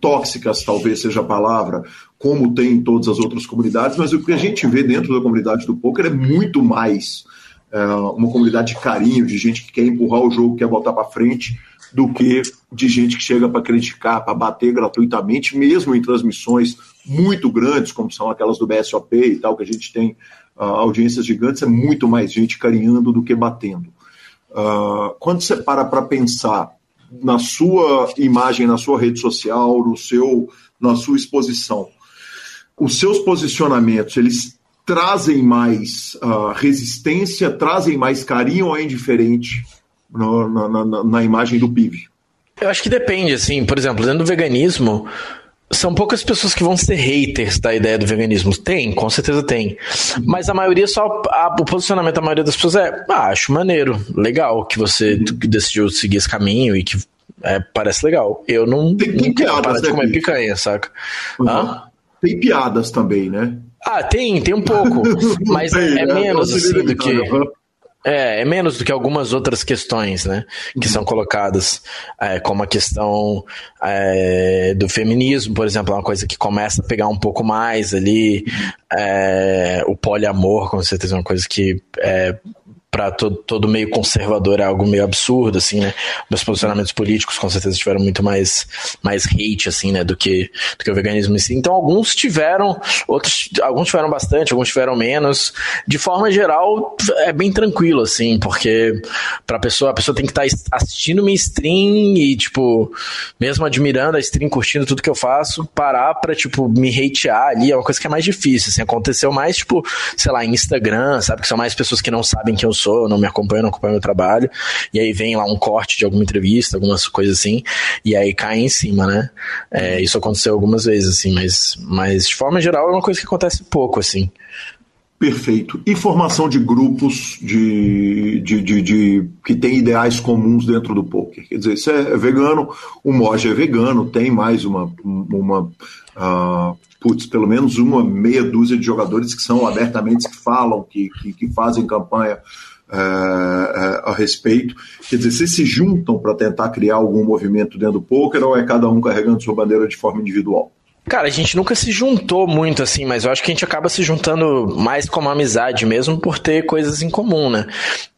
tóxicas, talvez seja a palavra, como tem em todas as outras comunidades, mas o que a gente vê dentro da comunidade do poker é muito mais é, uma comunidade de carinho, de gente que quer empurrar o jogo, quer botar para frente, do que de gente que chega para criticar, para bater gratuitamente, mesmo em transmissões muito grandes, como são aquelas do BSOP e tal, que a gente tem uh, audiências gigantes, é muito mais gente carinhando do que batendo. Uh, quando você para para pensar na sua imagem, na sua rede social, no seu, na sua exposição, os seus posicionamentos, eles trazem mais uh, resistência, trazem mais carinho ou é indiferente no, na, na, na, imagem do PIB? Eu acho que depende, assim, por exemplo, dentro do veganismo, são poucas pessoas que vão ser haters da ideia do veganismo. Tem, com certeza tem. Mas a maioria só. A, o posicionamento da maioria das pessoas é: ah, acho maneiro, legal que você decidiu seguir esse caminho e que é, parece legal. Eu não, tem, tem não quero parar de né, comer picanha, saca? Uhum. Tem piadas também, né? Ah, tem, tem um pouco. mas tem, é, né? menos assim do que. É, é menos do que algumas outras questões, né, que são colocadas, é, como a questão é, do feminismo, por exemplo, é uma coisa que começa a pegar um pouco mais ali, é, o poliamor, com certeza, é uma coisa que é, para todo, todo meio conservador é algo meio absurdo, assim, né? Meus posicionamentos políticos com certeza tiveram muito mais, mais hate, assim, né, do que, do que o veganismo em si. Então, alguns tiveram, outros, alguns tiveram bastante, alguns tiveram menos. De forma geral, é bem tranquilo, assim, porque pra pessoa, a pessoa tem que estar tá assistindo minha stream e, tipo, mesmo admirando a stream, curtindo tudo que eu faço, parar pra, tipo, me hatear ali é uma coisa que é mais difícil, assim, aconteceu mais, tipo, sei lá, em Instagram, sabe, que são mais pessoas que não sabem quem eu sou sou, não me acompanha, não acompanha meu trabalho. E aí vem lá um corte de alguma entrevista, algumas coisas assim, e aí cai em cima, né? É, isso aconteceu algumas vezes, assim, mas, mas de forma geral é uma coisa que acontece pouco, assim. Perfeito. E formação de grupos de, de, de, de, que tem ideais comuns dentro do poker. Quer dizer, você é vegano, o Moja é vegano, tem mais uma, uma uh, putz, pelo menos uma meia dúzia de jogadores que são abertamente que falam, que, que, que fazem campanha a respeito. Quer dizer, vocês se juntam para tentar criar algum movimento dentro do poker ou é cada um carregando sua bandeira de forma individual? Cara, a gente nunca se juntou muito assim, mas eu acho que a gente acaba se juntando mais como amizade mesmo por ter coisas em comum, né?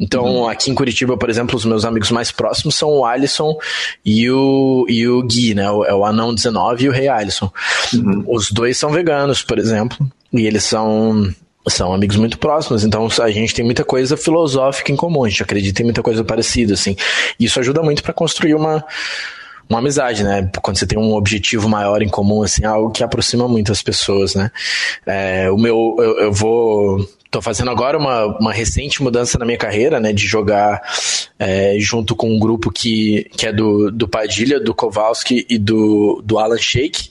Então, uhum. aqui em Curitiba, por exemplo, os meus amigos mais próximos são o Alisson e o, e o Gui, né? O, é o Anão 19 e o Rei Alisson. Uhum. Os dois são veganos, por exemplo, e eles são são amigos muito próximos, então a gente tem muita coisa filosófica em comum, a gente acredita em muita coisa parecida, assim. Isso ajuda muito para construir uma uma amizade, né? Quando você tem um objetivo maior em comum, assim, algo que aproxima muito as pessoas, né? É, o meu, eu, eu vou Tô fazendo agora uma, uma recente mudança na minha carreira, né? De jogar é, junto com um grupo que, que é do, do Padilha, do Kowalski e do, do Alan Shake.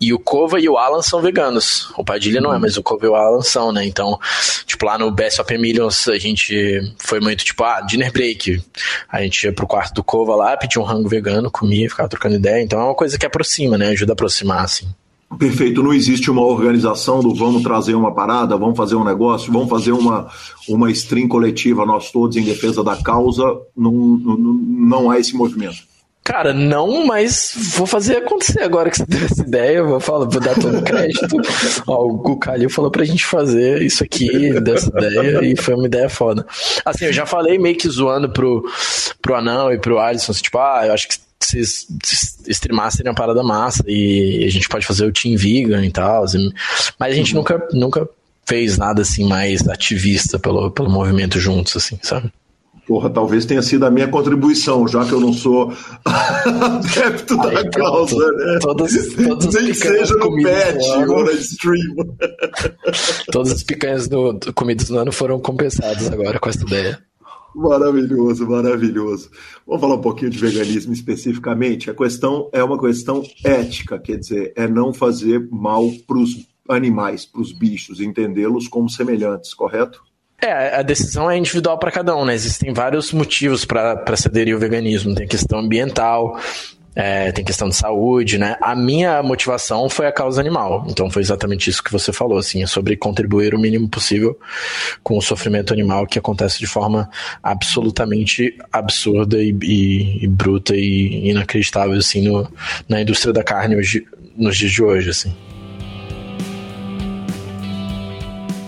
E o Kova e o Alan são veganos. O Padilha não é, mas o Kova e o Alan são, né? Então, tipo, lá no BSOP Millions a gente foi muito tipo, ah, dinner break. A gente ia pro quarto do Kova lá, pedia um rango vegano, comia, ficava trocando ideia. Então é uma coisa que aproxima, né? Ajuda a aproximar, assim. Perfeito, não existe uma organização do vamos trazer uma parada, vamos fazer um negócio, vamos fazer uma, uma stream coletiva, nós todos em defesa da causa, não, não, não há esse movimento. Cara, não, mas vou fazer acontecer agora que você teve essa ideia. Vou falar, vou dar todo o crédito. Ó, o Calil falou pra gente fazer isso aqui, dessa ideia, e foi uma ideia foda. Assim, eu já falei meio que zoando pro, pro Anão e pro Alisson, assim, tipo, ah, eu acho que se, se streamar seria uma parada massa e a gente pode fazer o Team Vegan e tal. Mas a gente uhum. nunca, nunca fez nada assim mais ativista pelo, pelo movimento juntos, assim, sabe? Porra, talvez tenha sido a minha contribuição, já que eu não sou adepto da causa, né? Todas, todas Nem seja no patch ou na stream. Todas as picanhas do, do comidas no ano foram compensadas agora com essa ideia. Maravilhoso, maravilhoso. Vamos falar um pouquinho de veganismo especificamente. A questão é uma questão ética, quer dizer, é não fazer mal para os animais, para os bichos, entendê-los como semelhantes, correto? É, a decisão é individual para cada um, né? Existem vários motivos para se aderir ao veganismo. Tem questão ambiental, é, tem questão de saúde, né? A minha motivação foi a causa animal. Então foi exatamente isso que você falou, assim, é sobre contribuir o mínimo possível com o sofrimento animal que acontece de forma absolutamente absurda e, e, e bruta e inacreditável, assim, no, na indústria da carne hoje, nos dias de hoje, assim.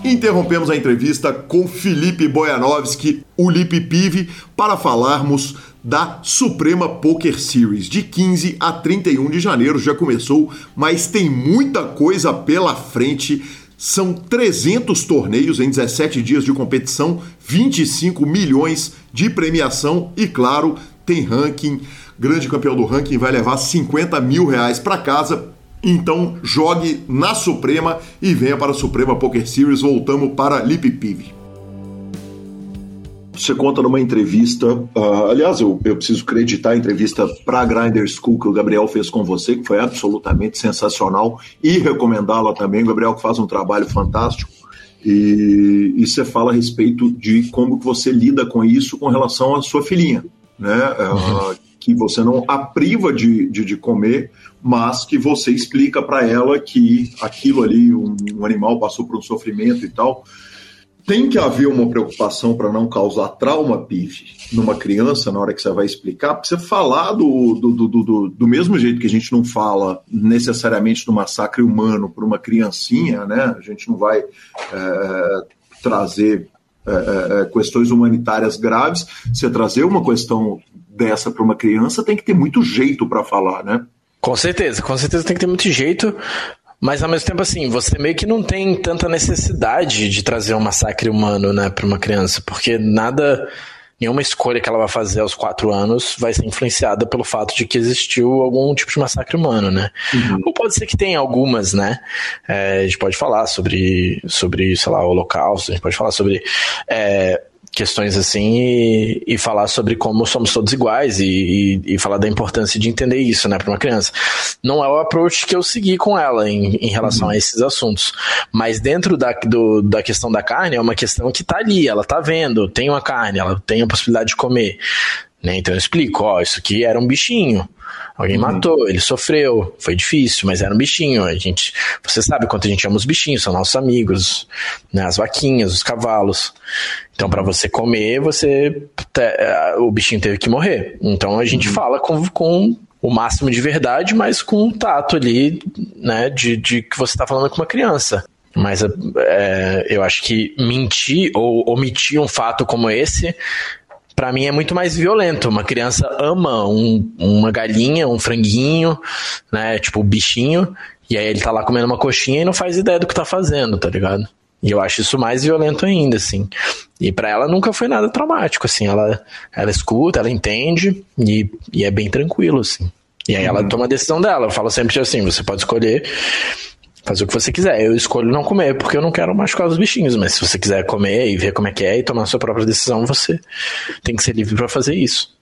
Interrompemos a entrevista com Felipe Bojanovski, o Lipe Pive, para falarmos da Suprema Poker Series. De 15 a 31 de janeiro já começou, mas tem muita coisa pela frente. São 300 torneios em 17 dias de competição, 25 milhões de premiação e, claro, tem ranking. Grande campeão do ranking vai levar 50 mil reais para casa. Então jogue na Suprema e venha para a Suprema Poker Series. Voltamos para Lip Pive. Você conta numa entrevista, uh, aliás, eu, eu preciso acreditar a entrevista para a Grinder School que o Gabriel fez com você, que foi absolutamente sensacional, e recomendá-la também. O Gabriel que faz um trabalho fantástico. E, e você fala a respeito de como que você lida com isso com relação à sua filhinha, né? Uh, que você não a priva de, de, de comer, mas que você explica para ela que aquilo ali, um, um animal passou por um sofrimento e tal tem que haver uma preocupação para não causar trauma, PIF, numa criança, na hora que você vai explicar, você falar do, do, do, do, do mesmo jeito que a gente não fala necessariamente do massacre humano para uma criancinha, né? A gente não vai é, trazer é, é, questões humanitárias graves. Você trazer uma questão dessa para uma criança tem que ter muito jeito para falar, né? Com certeza, com certeza tem que ter muito jeito, mas ao mesmo tempo, assim, você meio que não tem tanta necessidade de trazer um massacre humano, né, para uma criança, porque nada, nenhuma escolha que ela vai fazer aos quatro anos vai ser influenciada pelo fato de que existiu algum tipo de massacre humano, né? Uhum. Ou pode ser que tenha algumas, né? É, a gente pode falar sobre, sobre, sei lá, o holocausto, a gente pode falar sobre. É, questões assim e, e, falar sobre como somos todos iguais e, e, e falar da importância de entender isso, né, para uma criança. Não é o approach que eu segui com ela em, em relação uhum. a esses assuntos, mas dentro da, do, da questão da carne é uma questão que tá ali, ela tá vendo, tem uma carne, ela tem a possibilidade de comer, né? Então eu explico, ó, isso aqui era um bichinho. Alguém uhum. matou, ele sofreu, foi difícil, mas era um bichinho. A gente, você sabe quanto a gente ama os bichinhos, são nossos amigos, né? As vaquinhas, os cavalos. Então, para você comer, você é, o bichinho teve que morrer. Então a gente uhum. fala com, com o máximo de verdade, mas com um tato ali, né? De, de que você está falando com uma criança. Mas é, eu acho que mentir ou omitir um fato como esse para mim é muito mais violento. Uma criança ama um, uma galinha, um franguinho, né? Tipo, bichinho, e aí ele tá lá comendo uma coxinha e não faz ideia do que tá fazendo, tá ligado? E eu acho isso mais violento ainda, assim. E para ela nunca foi nada traumático, assim. Ela, ela escuta, ela entende e, e é bem tranquilo, assim. E aí ela uhum. toma a decisão dela. Eu falo sempre assim: você pode escolher fazer o que você quiser. Eu escolho não comer porque eu não quero machucar os bichinhos, mas se você quiser comer e ver como é que é e tomar a sua própria decisão, você tem que ser livre para fazer isso.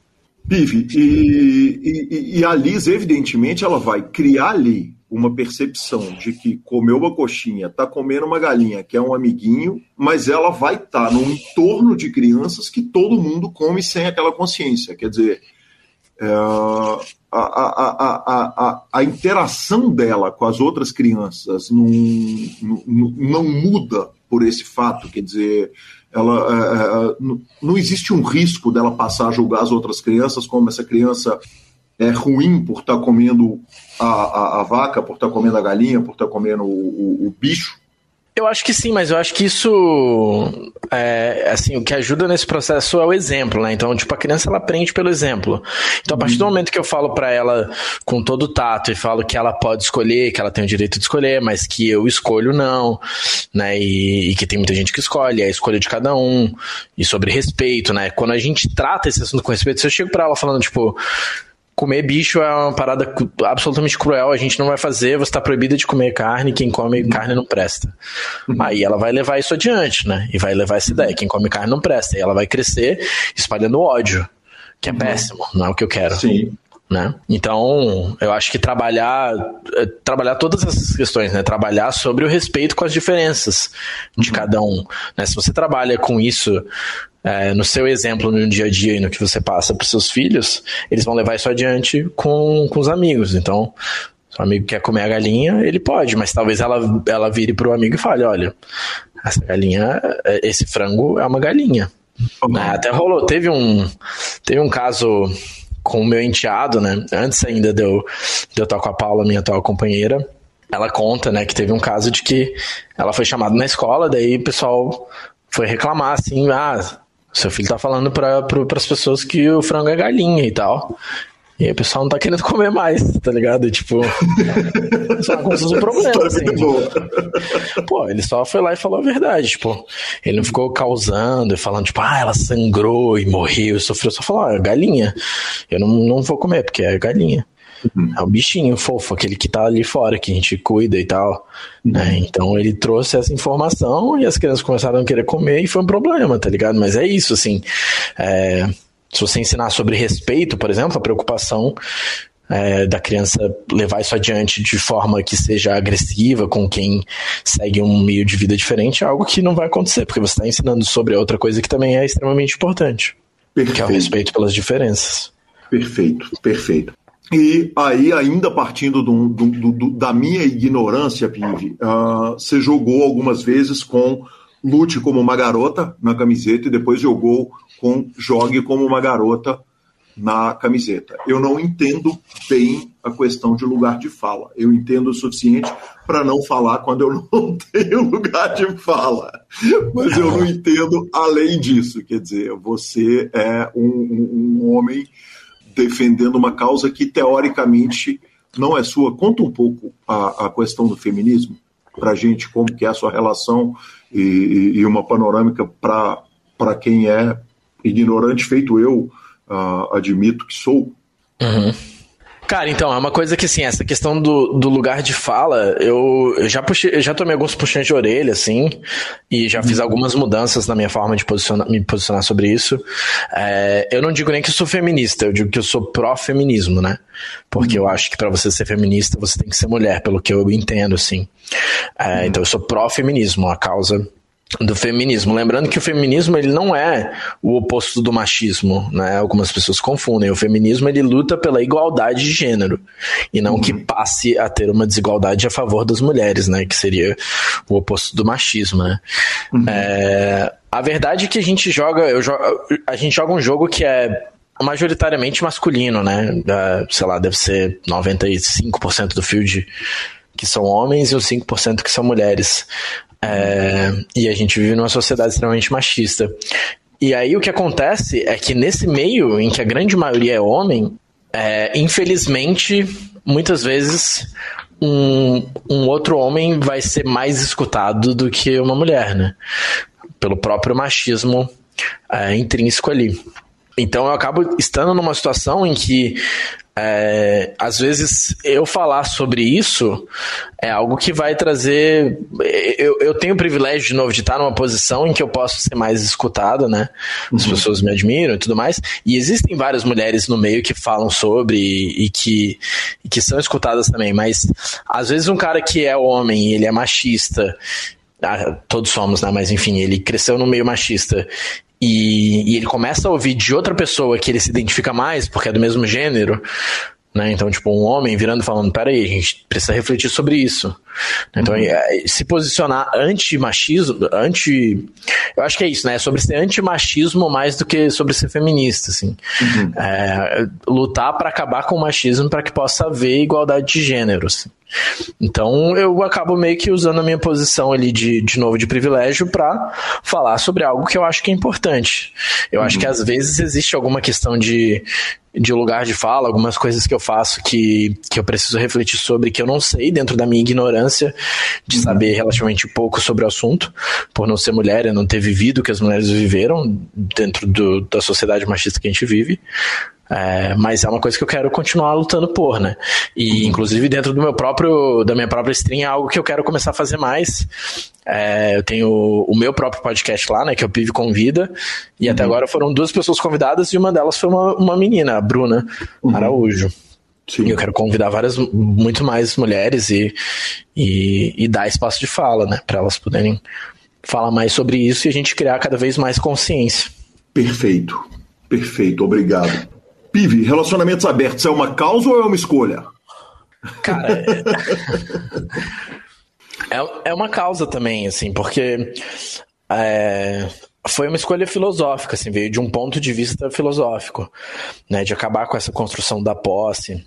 Bive, e, e, e, a Liz, evidentemente, ela vai criar ali uma percepção de que comeu uma coxinha, tá comendo uma galinha, que é um amiguinho, mas ela vai estar tá num entorno de crianças que todo mundo come sem aquela consciência. Quer dizer, é, a, a, a, a, interação dela com as outras crianças não, não, não muda por esse fato, quer dizer, ela é, é não existe um risco dela passar a julgar as outras crianças como essa criança é ruim por estar tá comendo a, a, a vaca, por estar tá comendo a galinha, por estar tá comendo o, o, o bicho. Eu acho que sim, mas eu acho que isso, é, assim, o que ajuda nesse processo é o exemplo, né? Então, tipo, a criança ela aprende pelo exemplo. Então, a partir do uhum. momento que eu falo para ela com todo o tato e falo que ela pode escolher, que ela tem o direito de escolher, mas que eu escolho não, né? E, e que tem muita gente que escolhe, é a escolha de cada um, e sobre respeito, né? Quando a gente trata esse assunto com respeito, se eu chego para ela falando, tipo, comer bicho é uma parada absolutamente cruel, a gente não vai fazer, você está proibida de comer carne, quem come carne não presta. Uhum. Aí ela vai levar isso adiante, né? E vai levar essa ideia, quem come carne não presta. E ela vai crescer espalhando ódio, que é uhum. péssimo, não é o que eu quero. Sim. Né? Então, eu acho que trabalhar é, trabalhar todas essas questões, né? Trabalhar sobre o respeito com as diferenças de uhum. cada um. Né? Se você trabalha com isso é, no seu exemplo no dia a dia e no que você passa para seus filhos, eles vão levar isso adiante com, com os amigos. Então, se o amigo quer comer a galinha, ele pode, mas talvez ela, ela vire para o amigo e fale: olha, essa galinha, é, esse frango é uma galinha. Uhum. Até rolou, teve um, teve um caso com o meu enteado, né? Antes ainda de eu, de eu estar com a Paula, minha atual companheira, ela conta, né, que teve um caso de que ela foi chamada na escola, daí o pessoal foi reclamar assim, ah, seu filho tá falando para as pessoas que o frango é galinha e tal. E aí o pessoal não tá querendo comer mais, tá ligado? E, tipo, só como se fosse um problema, assim. Pô, ele só foi lá e falou a verdade, tipo, ele não ficou causando e falando, tipo, ah, ela sangrou e morreu, sofreu, só falou, ah, é galinha. Eu não, não vou comer, porque é galinha. Uhum. É um bichinho fofo, aquele que tá ali fora, que a gente cuida e tal. Uhum. Né? Então ele trouxe essa informação e as crianças começaram a querer comer e foi um problema, tá ligado? Mas é isso, assim. É, se você ensinar sobre respeito, por exemplo, a preocupação é, da criança levar isso adiante de forma que seja agressiva com quem segue um meio de vida diferente é algo que não vai acontecer, porque você está ensinando sobre outra coisa que também é extremamente importante, Perfeito. que é o respeito pelas diferenças. Perfeito, perfeito. E aí, ainda partindo do, do, do, da minha ignorância, Pive, uh, você jogou algumas vezes com lute como uma garota na camiseta e depois jogou com jogue como uma garota na camiseta. Eu não entendo bem a questão de lugar de fala. Eu entendo o suficiente para não falar quando eu não tenho lugar de fala. Mas eu não entendo além disso. Quer dizer, você é um, um, um homem defendendo uma causa que teoricamente não é sua. Conta um pouco a, a questão do feminismo para gente, como que é a sua relação e, e uma panorâmica para quem é ignorante feito eu uh, admito que sou. Uhum. Cara, então, é uma coisa que, assim, essa questão do, do lugar de fala, eu, eu já puxei, eu já tomei alguns puxões de orelha, assim, e já fiz uhum. algumas mudanças na minha forma de posicionar, me posicionar sobre isso. É, eu não digo nem que eu sou feminista, eu digo que eu sou pró-feminismo, né? Porque uhum. eu acho que para você ser feminista, você tem que ser mulher, pelo que eu entendo, assim. É, uhum. Então, eu sou pró-feminismo, a causa do feminismo. Lembrando que o feminismo ele não é o oposto do machismo, né? Algumas pessoas confundem. O feminismo ele luta pela igualdade de gênero e não uhum. que passe a ter uma desigualdade a favor das mulheres, né? Que seria o oposto do machismo, né? Uhum. É, a verdade é que a gente joga, eu jogo, a gente joga um jogo que é majoritariamente masculino, né? sei lá, deve ser 95% do field que são homens e os 5% que são mulheres. É, e a gente vive numa sociedade extremamente machista. E aí o que acontece é que nesse meio em que a grande maioria é homem, é, infelizmente, muitas vezes um, um outro homem vai ser mais escutado do que uma mulher, né? Pelo próprio machismo é, intrínseco ali. Então eu acabo estando numa situação em que é, às vezes eu falar sobre isso é algo que vai trazer. Eu, eu tenho o privilégio de novo de estar numa posição em que eu posso ser mais escutada, né? As uhum. pessoas me admiram e tudo mais. E existem várias mulheres no meio que falam sobre e, e que, e que são escutadas também. Mas às vezes um cara que é homem, ele é machista ah, todos somos, né? Mas enfim, ele cresceu no meio machista e, e, ele começa a ouvir de outra pessoa que ele se identifica mais, porque é do mesmo gênero, né? Então, tipo, um homem virando e falando, peraí, a gente precisa refletir sobre isso. Então, uhum. É, se posicionar anti-machismo, anti... Eu acho que é isso, né? É sobre ser anti-machismo mais do que sobre ser feminista, assim. Uhum. É, lutar para acabar com o machismo para que possa haver igualdade de gênero, assim. Então eu acabo meio que usando a minha posição ali de, de novo de privilégio para falar sobre algo que eu acho que é importante. Eu uhum. acho que às vezes existe alguma questão de, de lugar de fala, algumas coisas que eu faço que, que eu preciso refletir sobre que eu não sei dentro da minha ignorância de uhum. saber relativamente pouco sobre o assunto, por não ser mulher e não ter vivido o que as mulheres viveram dentro do, da sociedade machista que a gente vive. É, mas é uma coisa que eu quero continuar lutando por, né? E uhum. inclusive dentro do meu próprio, da minha própria stream é algo que eu quero começar a fazer mais. É, eu tenho o meu próprio podcast lá, né? Que é o Pive Convida. E uhum. até agora foram duas pessoas convidadas e uma delas foi uma, uma menina, a Bruna uhum. Araújo. Sim. E eu quero convidar várias, muito mais mulheres e, e, e dar espaço de fala, né? Para elas poderem falar mais sobre isso e a gente criar cada vez mais consciência. Perfeito, perfeito, obrigado. Pive, relacionamentos abertos é uma causa ou é uma escolha? Cara, é, é uma causa também, assim, porque é, foi uma escolha filosófica, assim, veio de um ponto de vista filosófico, né, de acabar com essa construção da posse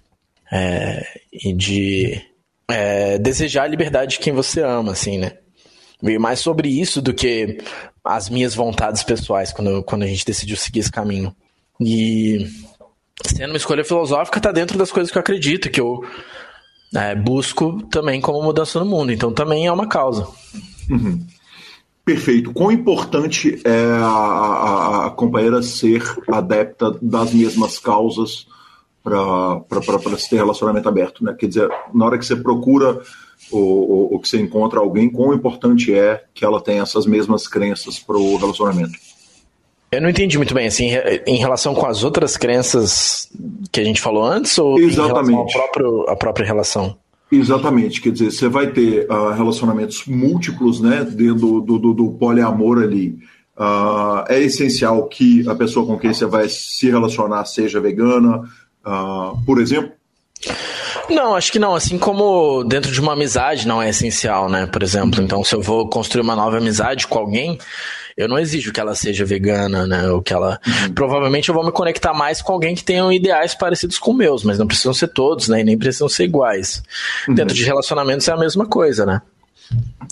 é, e de é, desejar a liberdade de quem você ama, assim, né. Veio mais sobre isso do que as minhas vontades pessoais quando, quando a gente decidiu seguir esse caminho. E sendo uma escolha filosófica, está dentro das coisas que eu acredito, que eu é, busco também como mudança no mundo. Então também é uma causa. Uhum. Perfeito. Quão importante é a, a, a, companheira ser adepta das mesmas causas para se ter relacionamento aberto, né? Quer dizer, na hora que você procura ou, ou, que você encontra alguém, quão importante é que ela tenha essas mesmas crenças para o relacionamento. Eu não entendi muito bem, assim, em relação com as outras crenças que a gente falou antes ou Exatamente. em à própria relação? Exatamente, quer dizer, você vai ter uh, relacionamentos múltiplos, né, dentro do, do, do poliamor ali. Uh, é essencial que a pessoa com quem você vai se relacionar seja vegana, uh, por exemplo? Não, acho que não. Assim como dentro de uma amizade não é essencial, né? Por exemplo, então se eu vou construir uma nova amizade com alguém, eu não exijo que ela seja vegana, né? Ou que ela. Uhum. Provavelmente eu vou me conectar mais com alguém que tenha ideais parecidos com meus, mas não precisam ser todos, né? E nem precisam ser iguais. Uhum. Dentro de relacionamentos é a mesma coisa, né?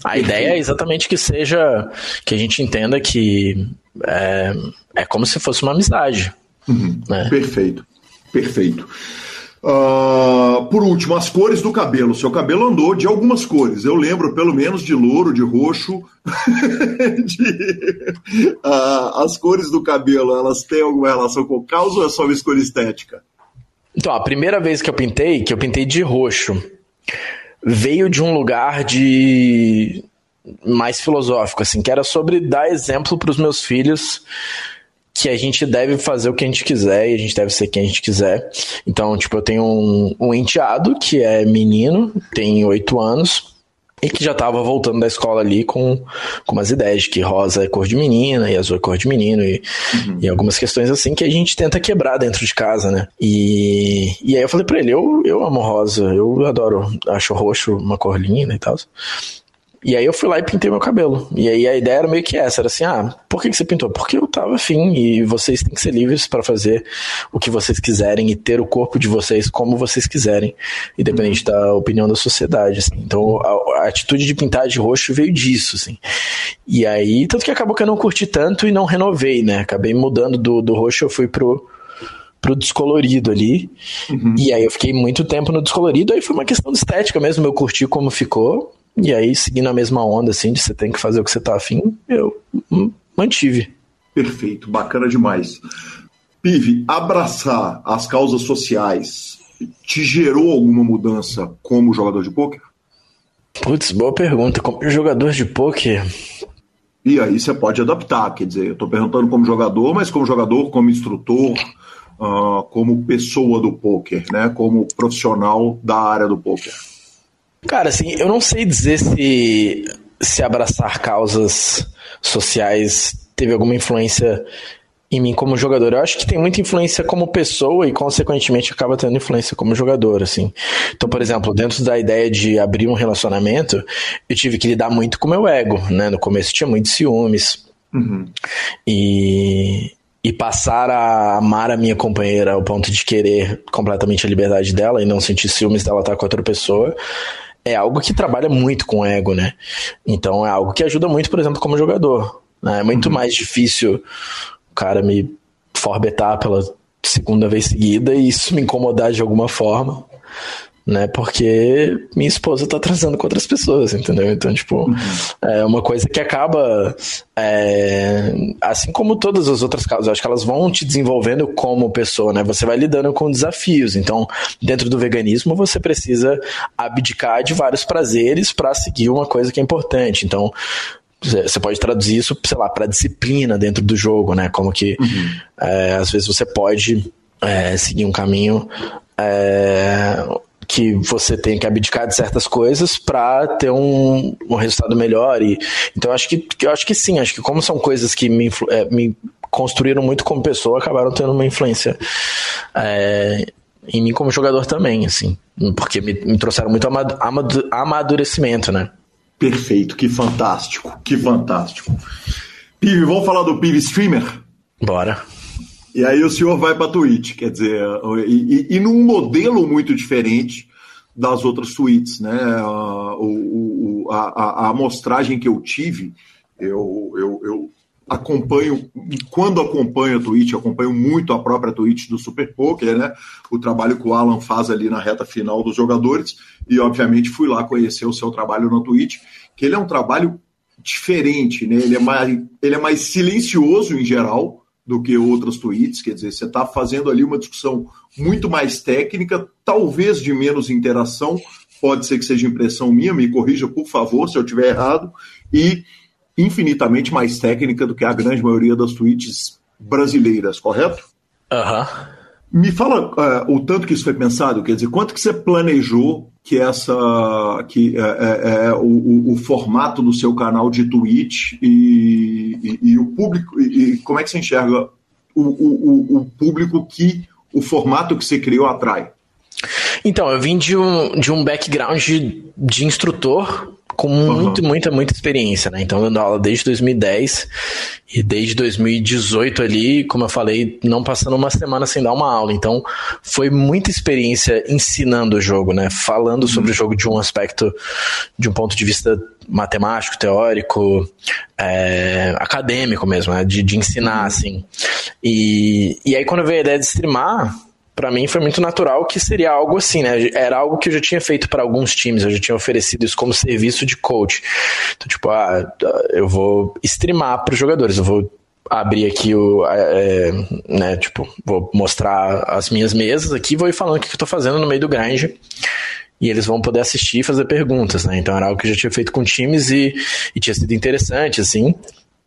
A ideia é exatamente que seja. que a gente entenda que é, é como se fosse uma amizade. Uhum. Né? Perfeito. Perfeito. Uh, por último, as cores do cabelo. Seu cabelo andou de algumas cores. Eu lembro, pelo menos, de louro, de roxo. de, uh, as cores do cabelo, elas têm alguma relação com o caos ou é só uma escolha estética? Então, a primeira vez que eu pintei, que eu pintei de roxo, veio de um lugar de mais filosófico, assim, que era sobre dar exemplo para os meus filhos que a gente deve fazer o que a gente quiser e a gente deve ser quem a gente quiser. Então, tipo, eu tenho um, um enteado que é menino, tem oito anos, e que já estava voltando da escola ali com, com umas ideias de que rosa é cor de menina e azul é cor de menino e, uhum. e algumas questões assim que a gente tenta quebrar dentro de casa, né? E, e aí eu falei para ele, eu, eu amo rosa, eu adoro, acho roxo uma cor linda e tal. E aí eu fui lá e pintei meu cabelo. E aí a ideia era meio que essa, era assim, ah, por que, que você pintou? Porque eu tava afim e vocês têm que ser livres para fazer o que vocês quiserem e ter o corpo de vocês como vocês quiserem, independente da opinião da sociedade, assim. Então a, a atitude de pintar de roxo veio disso, assim. E aí, tanto que acabou que eu não curti tanto e não renovei, né? Acabei mudando do, do roxo, eu fui pro, pro descolorido ali. Uhum. E aí eu fiquei muito tempo no descolorido, aí foi uma questão de estética mesmo, eu curti como ficou. E aí, seguindo a mesma onda, assim, de você tem que fazer o que você tá afim, eu mantive. Perfeito, bacana demais. Pive, abraçar as causas sociais te gerou alguma mudança como jogador de pôquer? Putz, boa pergunta. Como jogador de pôquer. E aí você pode adaptar, quer dizer, eu estou perguntando como jogador, mas como jogador, como instrutor, uh, como pessoa do pôquer, né? Como profissional da área do pôquer. Cara, assim, eu não sei dizer se, se abraçar causas sociais teve alguma influência em mim como jogador. Eu acho que tem muita influência como pessoa e, consequentemente, acaba tendo influência como jogador, assim. Então, por exemplo, dentro da ideia de abrir um relacionamento, eu tive que lidar muito com o meu ego, né? No começo tinha muitos ciúmes. Uhum. E, e passar a amar a minha companheira ao ponto de querer completamente a liberdade dela e não sentir ciúmes dela estar com outra pessoa é algo que trabalha muito com o ego, né? Então é algo que ajuda muito, por exemplo, como jogador. Né? É muito uhum. mais difícil o cara me forbetar pela segunda vez seguida e isso me incomodar de alguma forma né? Porque minha esposa tá transando com outras pessoas, entendeu? Então, tipo, uhum. é uma coisa que acaba. É, assim como todas as outras causas, acho que elas vão te desenvolvendo como pessoa, né? Você vai lidando com desafios. Então, dentro do veganismo, você precisa abdicar de vários prazeres para seguir uma coisa que é importante. Então, você pode traduzir isso, sei lá, para disciplina dentro do jogo, né? Como que uhum. é, às vezes você pode é, seguir um caminho é, que você tem que abdicar de certas coisas para ter um, um resultado melhor e então acho que eu acho que sim acho que como são coisas que me, é, me construíram muito como pessoa acabaram tendo uma influência é, em mim como jogador também assim porque me, me trouxeram muito amadurecimento né? Perfeito que fantástico que fantástico. Pive, vamos falar do Pive Streamer? Bora e aí o senhor vai para a Twitch, quer dizer, e, e, e, num modelo muito diferente das outras suítes, né? O, a, a, a amostragem que eu tive, eu, eu, eu, acompanho, quando acompanho a Twitch, acompanho muito a própria Twitch do Super Poker, né? O trabalho que o Alan faz ali na reta final dos jogadores, e obviamente fui lá conhecer o seu trabalho na Twitch, que ele é um trabalho diferente, né? Ele é mais, ele é mais silencioso em geral do que outras tweets, quer dizer, você está fazendo ali uma discussão muito mais técnica, talvez de menos interação, pode ser que seja impressão minha, me corrija por favor se eu estiver errado, e infinitamente mais técnica do que a grande maioria das tweets brasileiras, correto? Aham. Uhum. Me fala uh, o tanto que isso foi pensado, quer dizer, quanto que você planejou que essa que é, é, é o, o, formato do seu canal de Twitch e, e, e o público e, como é que você enxerga o, o, o público que o formato que você criou atrai? Então, eu vim de um, de um background de, de instrutor com uhum. muito, muita, muita experiência, né? Então, dando aula desde 2010 e desde 2018 ali, como eu falei, não passando uma semana sem dar uma aula. Então, foi muita experiência ensinando o jogo, né? Falando uhum. sobre o jogo de um aspecto, de um ponto de vista matemático, teórico, é, acadêmico mesmo, né? De, de ensinar, uhum. assim. E, e aí, quando veio a ideia de streamar, para mim foi muito natural que seria algo assim, né? Era algo que eu já tinha feito para alguns times, eu já tinha oferecido isso como serviço de coach. Então, tipo, ah, eu vou streamar para os jogadores, eu vou abrir aqui o, é, né, tipo, vou mostrar as minhas mesas aqui, vou ir falando o que eu tô fazendo no meio do grind e eles vão poder assistir e fazer perguntas, né? Então era algo que eu já tinha feito com times e, e tinha sido interessante, assim.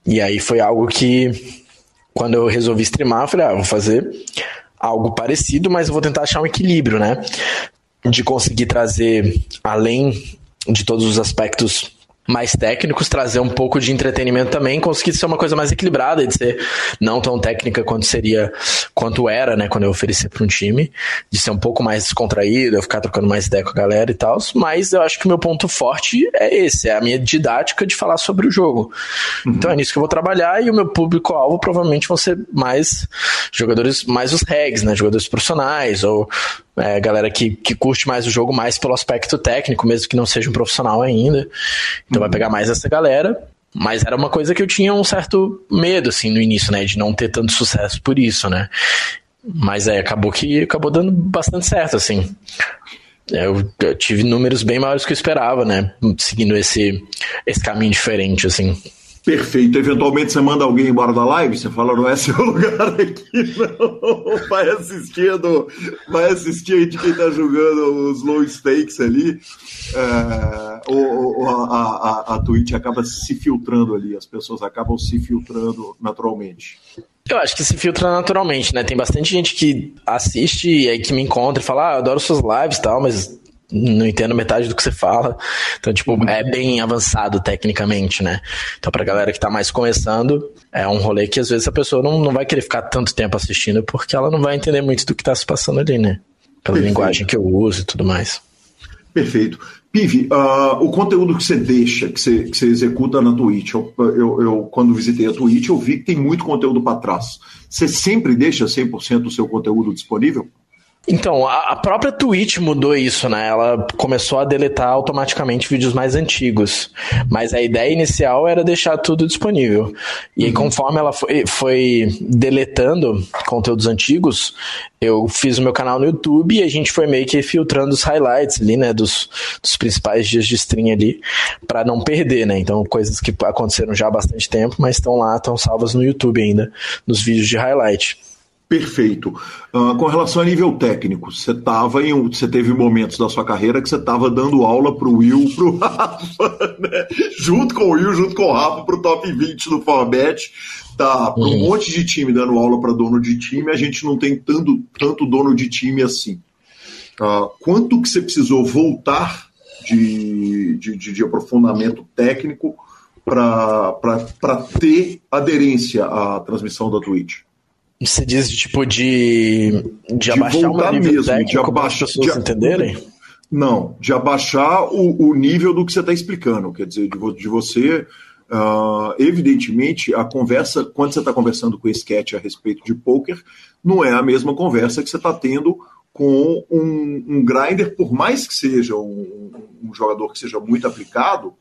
E aí foi algo que, quando eu resolvi streamar, eu falei, ah, vou fazer algo parecido, mas eu vou tentar achar um equilíbrio, né? De conseguir trazer, além de todos os aspectos mais técnicos, trazer um pouco de entretenimento também, conseguir ser uma coisa mais equilibrada, de ser não tão técnica quanto seria, quanto era, né, quando eu oferecia para um time, de ser um pouco mais descontraído, eu ficar trocando mais ideia com a galera e tal, mas eu acho que o meu ponto forte é esse, é a minha didática de falar sobre o jogo. Uhum. Então é nisso que eu vou trabalhar e o meu público-alvo provavelmente vão ser mais jogadores, mais os regs, né, jogadores profissionais ou é, galera que, que curte mais o jogo mais pelo aspecto técnico, mesmo que não seja um profissional ainda. Então vai pegar mais essa galera. Mas era uma coisa que eu tinha um certo medo, assim, no início, né? De não ter tanto sucesso por isso, né? Mas é, acabou que acabou dando bastante certo, assim. Eu, eu tive números bem maiores que eu esperava, né? Seguindo esse, esse caminho diferente, assim. Perfeito. Eventualmente você manda alguém embora da live, você fala, não é seu lugar aqui, não. Vai assistindo, vai assistindo de quem tá jogando os low stakes ali. É, ou, ou a, a, a Twitch acaba se filtrando ali, as pessoas acabam se filtrando naturalmente. Eu acho que se filtra naturalmente, né? Tem bastante gente que assiste e aí que me encontra e fala, ah, adoro suas lives e tal, mas não entendo metade do que você fala. Então, tipo, é bem avançado tecnicamente, né? Então, pra galera que tá mais começando, é um rolê que às vezes a pessoa não, não vai querer ficar tanto tempo assistindo porque ela não vai entender muito do que tá se passando ali, né? Pela Perfeito. linguagem que eu uso e tudo mais. Perfeito. Pive, uh, o conteúdo que você deixa, que você, que você executa na Twitch, eu, eu, eu, quando visitei a Twitch, eu vi que tem muito conteúdo para trás. Você sempre deixa 100% do seu conteúdo disponível? Então, a, própria Twitch mudou isso, né? Ela começou a deletar automaticamente vídeos mais antigos. Mas a ideia inicial era deixar tudo disponível. E uhum. conforme ela foi, foi, deletando conteúdos antigos, eu fiz o meu canal no YouTube e a gente foi meio que filtrando os highlights ali, né? Dos, dos principais dias de stream ali, para não perder, né? Então, coisas que aconteceram já há bastante tempo, mas estão lá, estão salvas no YouTube ainda, nos vídeos de highlight. Perfeito. Uh, com relação a nível técnico, você tava em um, você teve momentos da sua carreira que você estava dando aula para o Will, para o Rafa, né? junto com o Will, junto com o Rafa, para o top 20 do Forbet. Tá, para um uhum. monte de time dando aula para dono de time, a gente não tem tanto, tanto dono de time assim. Uh, quanto que você precisou voltar de, de, de, de aprofundamento técnico para ter aderência à transmissão da Twitch? Você diz tipo de, de, de abaixar o nível mesmo, técnico para as pessoas de, entenderem? Não, de abaixar o, o nível do que você está explicando. Quer dizer, de, de você. Uh, evidentemente, a conversa, quando você está conversando com o sketch a respeito de poker, não é a mesma conversa que você está tendo com um, um grinder, por mais que seja um, um jogador que seja muito aplicado,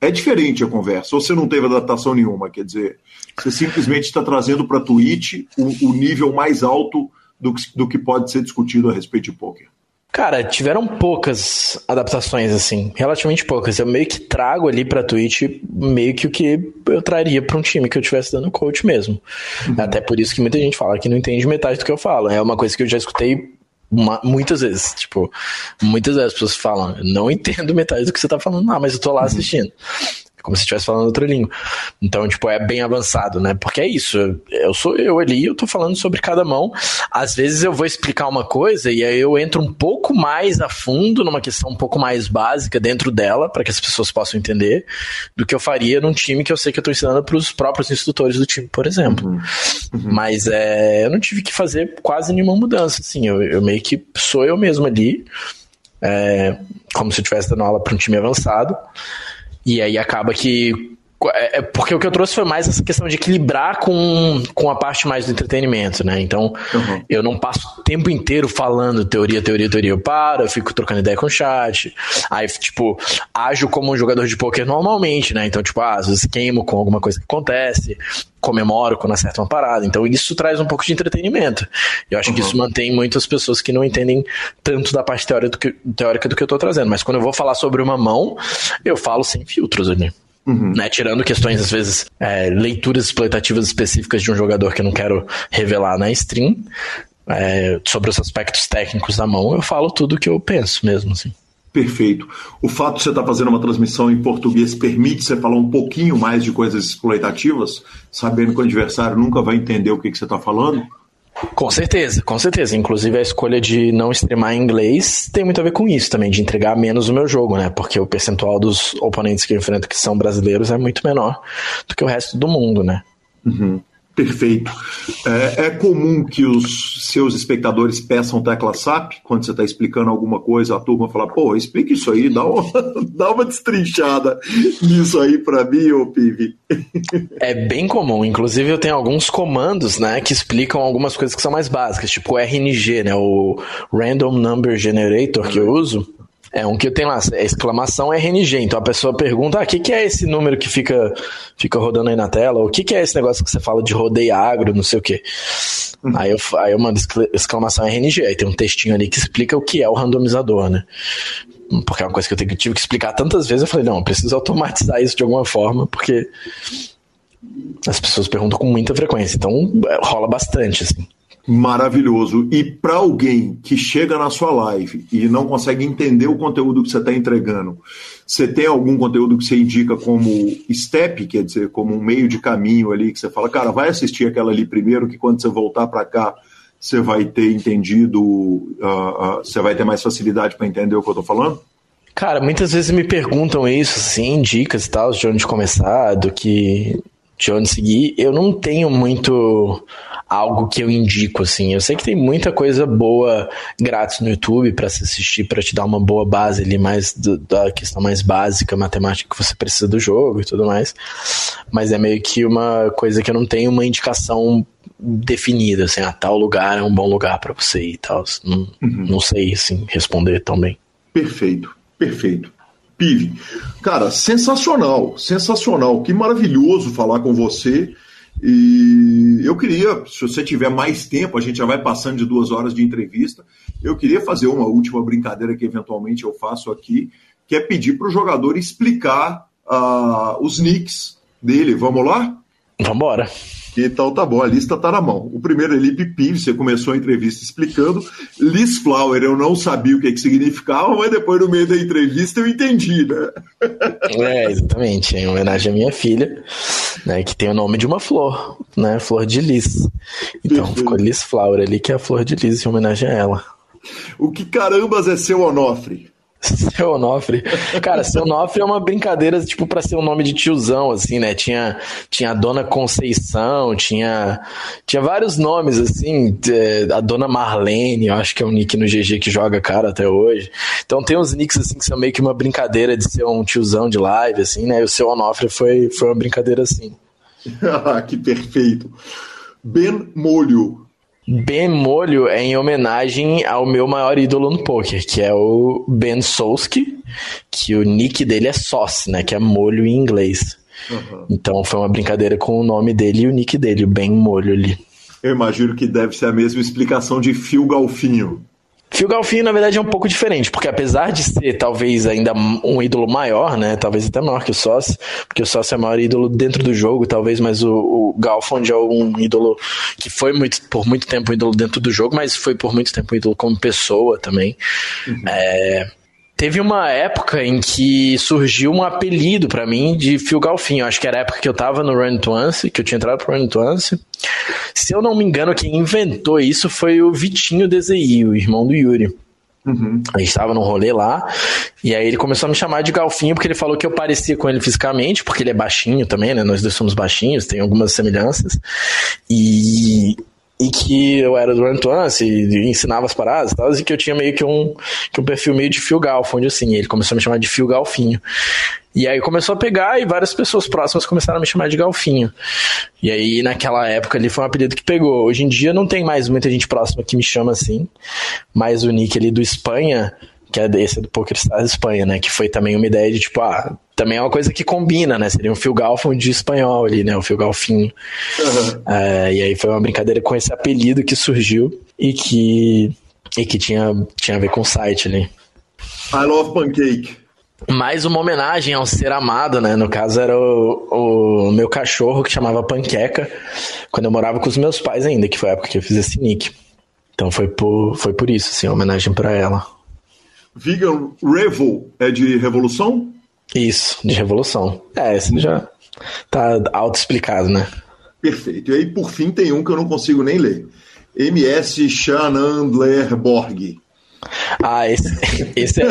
é diferente a conversa. Ou você não teve adaptação nenhuma, quer dizer, você simplesmente está trazendo para a Twitch o, o, nível mais alto do que, do que pode ser discutido a respeito de poker. Cara, tiveram poucas adaptações, assim, relativamente poucas. Eu meio que trago ali pra Twitch meio que o que eu traria pra um time que eu estivesse dando coach mesmo. Uhum. Até por isso que muita gente fala que não entende metade do que eu falo. É uma coisa que eu já escutei uma, muitas vezes. Tipo, muitas vezes as pessoas falam, não entendo metade do que você tá falando, não, mas eu tô lá uhum. Como se estivesse falando outra língua. Então, tipo, é bem avançado, né? Porque é isso, eu sou eu ali, eu tô falando sobre cada mão. Às vezes eu vou explicar uma coisa e aí eu entro um pouco mais a fundo numa questão um pouco mais básica dentro dela, para que as pessoas possam entender, do que eu faria num time que eu sei que eu tô ensinando para os próprios instrutores do time, por exemplo. Uhum. Uhum. Mas é, eu não tive que fazer quase nenhuma mudança, assim, eu, eu meio que sou eu mesmo ali. É, como se eu estivesse dando aula para um time avançado. E aí acaba que é, é, porque o que eu trouxe foi mais essa questão de equilibrar com, com a parte mais do entretenimento, né? Então, uhum. eu não passo o tempo inteiro falando teoria, teoria, teoria. Eu paro, eu fico trocando ideia com o chat. Aí, tipo, ajo como um jogador de poker normalmente, né? Então, tipo, ah, às vezes queimo com alguma coisa que acontece, comemoro quando acerta uma parada. Então, isso traz um pouco de entretenimento. Eu acho uhum. que isso mantém muitas pessoas que não entendem tanto da parte teórica do que, teórica do que eu tô trazendo. Mas quando eu vou falar sobre uma mão, eu falo sem filtros ali. Uhum. Né, tirando questões, às vezes, é, leituras exploitativas específicas de um jogador que eu não quero revelar na stream, é, sobre os aspectos técnicos da mão, eu falo tudo o que eu penso mesmo, assim. Perfeito. O fato de você estar tá fazendo uma transmissão em português permite você falar um pouquinho mais de coisas exploitativas, sabendo que o adversário nunca vai entender o que, que você está falando? Com certeza, com certeza. Inclusive a escolha de não streamar em inglês tem muito a ver com isso também, de entregar menos o meu jogo, né? Porque o percentual dos oponentes que eu enfrento que são brasileiros é muito menor do que o resto do mundo, né? Uhum. Perfeito. É, é, comum que os seus espectadores peçam tecla SAP quando você está explicando alguma coisa, a turma fala, pô, explica isso aí, dá uma, dá uma destrinchada nisso aí para mim, ô Pive. É bem comum. Inclusive, eu tenho alguns comandos, né, que explicam algumas coisas que são mais básicas, tipo o RNG, né, o Random Number Generator que eu uso. É um que tem lá, exclamação RNG. Então a pessoa pergunta: ah, o que, que é esse número que fica, fica rodando aí na tela? O que, que é esse negócio que você fala de rodeio agro, não sei o quê? Uhum. Aí, eu, aí eu mando exclamação RNG. Aí tem um textinho ali que explica o que é o randomizador, né? Porque é uma coisa que eu tive que explicar tantas vezes. Eu falei: não, eu preciso automatizar isso de alguma forma, porque as pessoas perguntam com muita frequência. Então rola bastante, assim maravilhoso. E para alguém que chega na sua live e não consegue entender o conteúdo que você está entregando, você tem algum conteúdo que você indica como step, quer dizer, como um meio de caminho ali, que você fala, cara, vai assistir aquela ali primeiro, que quando você voltar para cá, você vai ter entendido, uh, uh, você vai ter mais facilidade para entender o que eu estou falando? Cara, muitas vezes me perguntam isso, assim, dicas e tal, de onde começar, do que de onde seguir. Eu não tenho muito algo que eu indico, assim. Eu sei que tem muita coisa boa grátis no YouTube para se assistir, para te dar uma boa base ali, mais do, da questão mais básica, matemática que você precisa do jogo e tudo mais. Mas é meio que uma coisa que eu não tenho uma indicação definida, assim, a ah, tal lugar é um bom lugar para você ir e tal. Não, uhum. não sei, assim, responder tão bem. Perfeito, perfeito. Pive, cara, sensacional, sensacional. Que maravilhoso falar com você. E eu queria, se você tiver mais tempo, a gente já vai passando de duas horas de entrevista. Eu queria fazer uma última brincadeira que eventualmente eu faço aqui, que é pedir para o jogador explicar uh, os nicks dele. Vamos lá? Vamos embora. Então tá bom, a lista tá na mão. O primeiro é Lipe Pive, você começou a entrevista explicando. Liz Flower, eu não sabia o que, que significava, mas depois no meio da entrevista eu entendi, né? É, exatamente. Em homenagem à minha filha, né, que tem o nome de uma flor, né? Flor de Liz. Então Perfeito. ficou Liz Flower ali, que é a flor de Liz em homenagem a ela. O que carambas é seu Onofre? Seu Onofre. Cara, seu Onofre é uma brincadeira, tipo, pra ser um nome de tiozão, assim, né? Tinha, tinha a Dona Conceição, tinha, tinha vários nomes, assim, a Dona Marlene, eu acho que é um nick no GG que joga cara até hoje. Então tem uns nicks, assim, que são meio que uma brincadeira de ser um tiozão de live, assim, né? E o seu Onofre foi, foi uma brincadeira assim. que perfeito. Ben Molho, Ben Molho é em homenagem ao meu maior ídolo no poker, que é o Ben Solski, que o nick dele é Sauce, né? Que é molho em inglês. Uhum. Então foi uma brincadeira com o nome dele e o nick dele, o Ben Molho ali. Eu imagino que deve ser a mesma explicação de Phil Galfinho. Phil Galfinho, na verdade, é um pouco diferente, porque apesar de ser talvez ainda um ídolo maior, né? Talvez até maior que o Sócio, porque o Sócio é o maior ídolo dentro do jogo, talvez, mas o, o Galfond é um ídolo que foi muito, por muito tempo um ídolo dentro do jogo, mas foi por muito tempo um ídolo como pessoa também. Uhum. É, Teve uma época em que surgiu um apelido para mim de Phil Galfinho. Acho que era a época que eu tava no Run Tuance, que eu tinha entrado pro Run Tuance. Se eu não me engano, quem inventou isso foi o Vitinho Dezei, o irmão do Yuri. Uhum. A gente tava num rolê lá, e aí ele começou a me chamar de Galfinho, porque ele falou que eu parecia com ele fisicamente, porque ele é baixinho também, né? Nós dois somos baixinhos, tem algumas semelhanças. E e que eu era do Antoine e ensinava as paradas e tal, e que eu tinha meio que um, que um perfil meio de Phil onde assim, ele começou a me chamar de Phil Galfinho. E aí começou a pegar e várias pessoas próximas começaram a me chamar de Galfinho. E aí naquela época ali foi um apelido que pegou. Hoje em dia não tem mais muita gente próxima que me chama assim, mas o nick ali do Espanha que é esse do Poker Stars Espanha, né? Que foi também uma ideia de tipo, ah, também é uma coisa que combina, né? Seria um Phil Galfon de espanhol ali, né? O Phil Galfinho. Uhum. É, e aí foi uma brincadeira com esse apelido que surgiu e que, e que tinha, tinha a ver com o site ali. I love pancake. Mais uma homenagem ao ser amado, né? No caso era o, o meu cachorro que chamava Panqueca, quando eu morava com os meus pais ainda, que foi a época que eu fiz esse nick. Então foi por, foi por isso, assim, homenagem para ela. Vegan Revo é de revolução? Isso, de revolução. É, esse já tá auto-explicado, né? Perfeito. E aí, por fim, tem um que eu não consigo nem ler. MS Shanandler Borg. Ah, esse, esse é.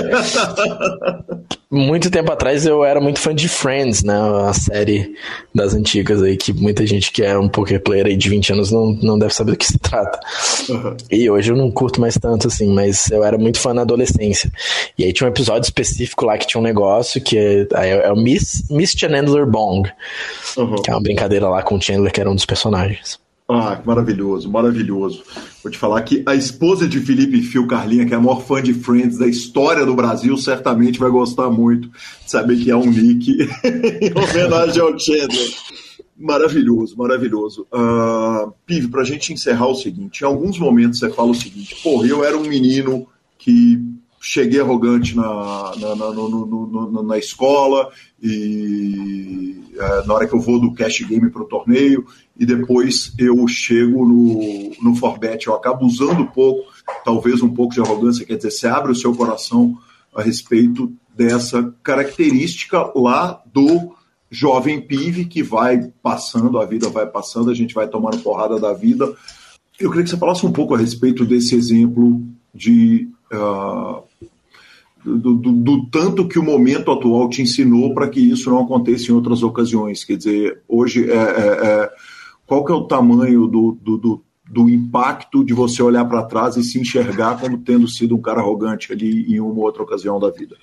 muito tempo atrás eu era muito fã de Friends, né? A série das antigas aí, que muita gente que é um poker player aí de 20 anos não, não deve saber do que se trata. Uhum. E hoje eu não curto mais tanto, assim, mas eu era muito fã na adolescência. E aí tinha um episódio específico lá que tinha um negócio que é, é, é o Miss, Miss Chandler Bong, uhum. que é uma brincadeira lá com o Chandler, que era um dos personagens. Ah, maravilhoso, maravilhoso. Vou te falar que a esposa de Felipe Fio, Carlinha, que é a maior fã de Friends da história do Brasil, certamente vai gostar muito de saber que é um nick em homenagem ao Chandler. Maravilhoso, maravilhoso. Uh, Pive, pra gente encerrar o seguinte: em alguns momentos você fala o seguinte, porra, eu era um menino que cheguei arrogante na, na, na, no, no, no, na escola e é, na hora que eu vou do cash game para o torneio e depois eu chego no, no Forbet, eu acabo usando um pouco, talvez um pouco de arrogância, quer dizer, você abre o seu coração a respeito dessa característica lá do jovem pive que vai passando, a vida vai passando, a gente vai tomando porrada da vida. Eu queria que você falasse um pouco a respeito desse exemplo de uh, do, do, do, tanto que o momento atual te ensinou para que isso não aconteça em outras ocasiões. Quer dizer, hoje, é, é, é qual que é o tamanho do, do, do impacto de você olhar para trás e se enxergar como tendo sido um cara arrogante ali em uma outra ocasião da vida?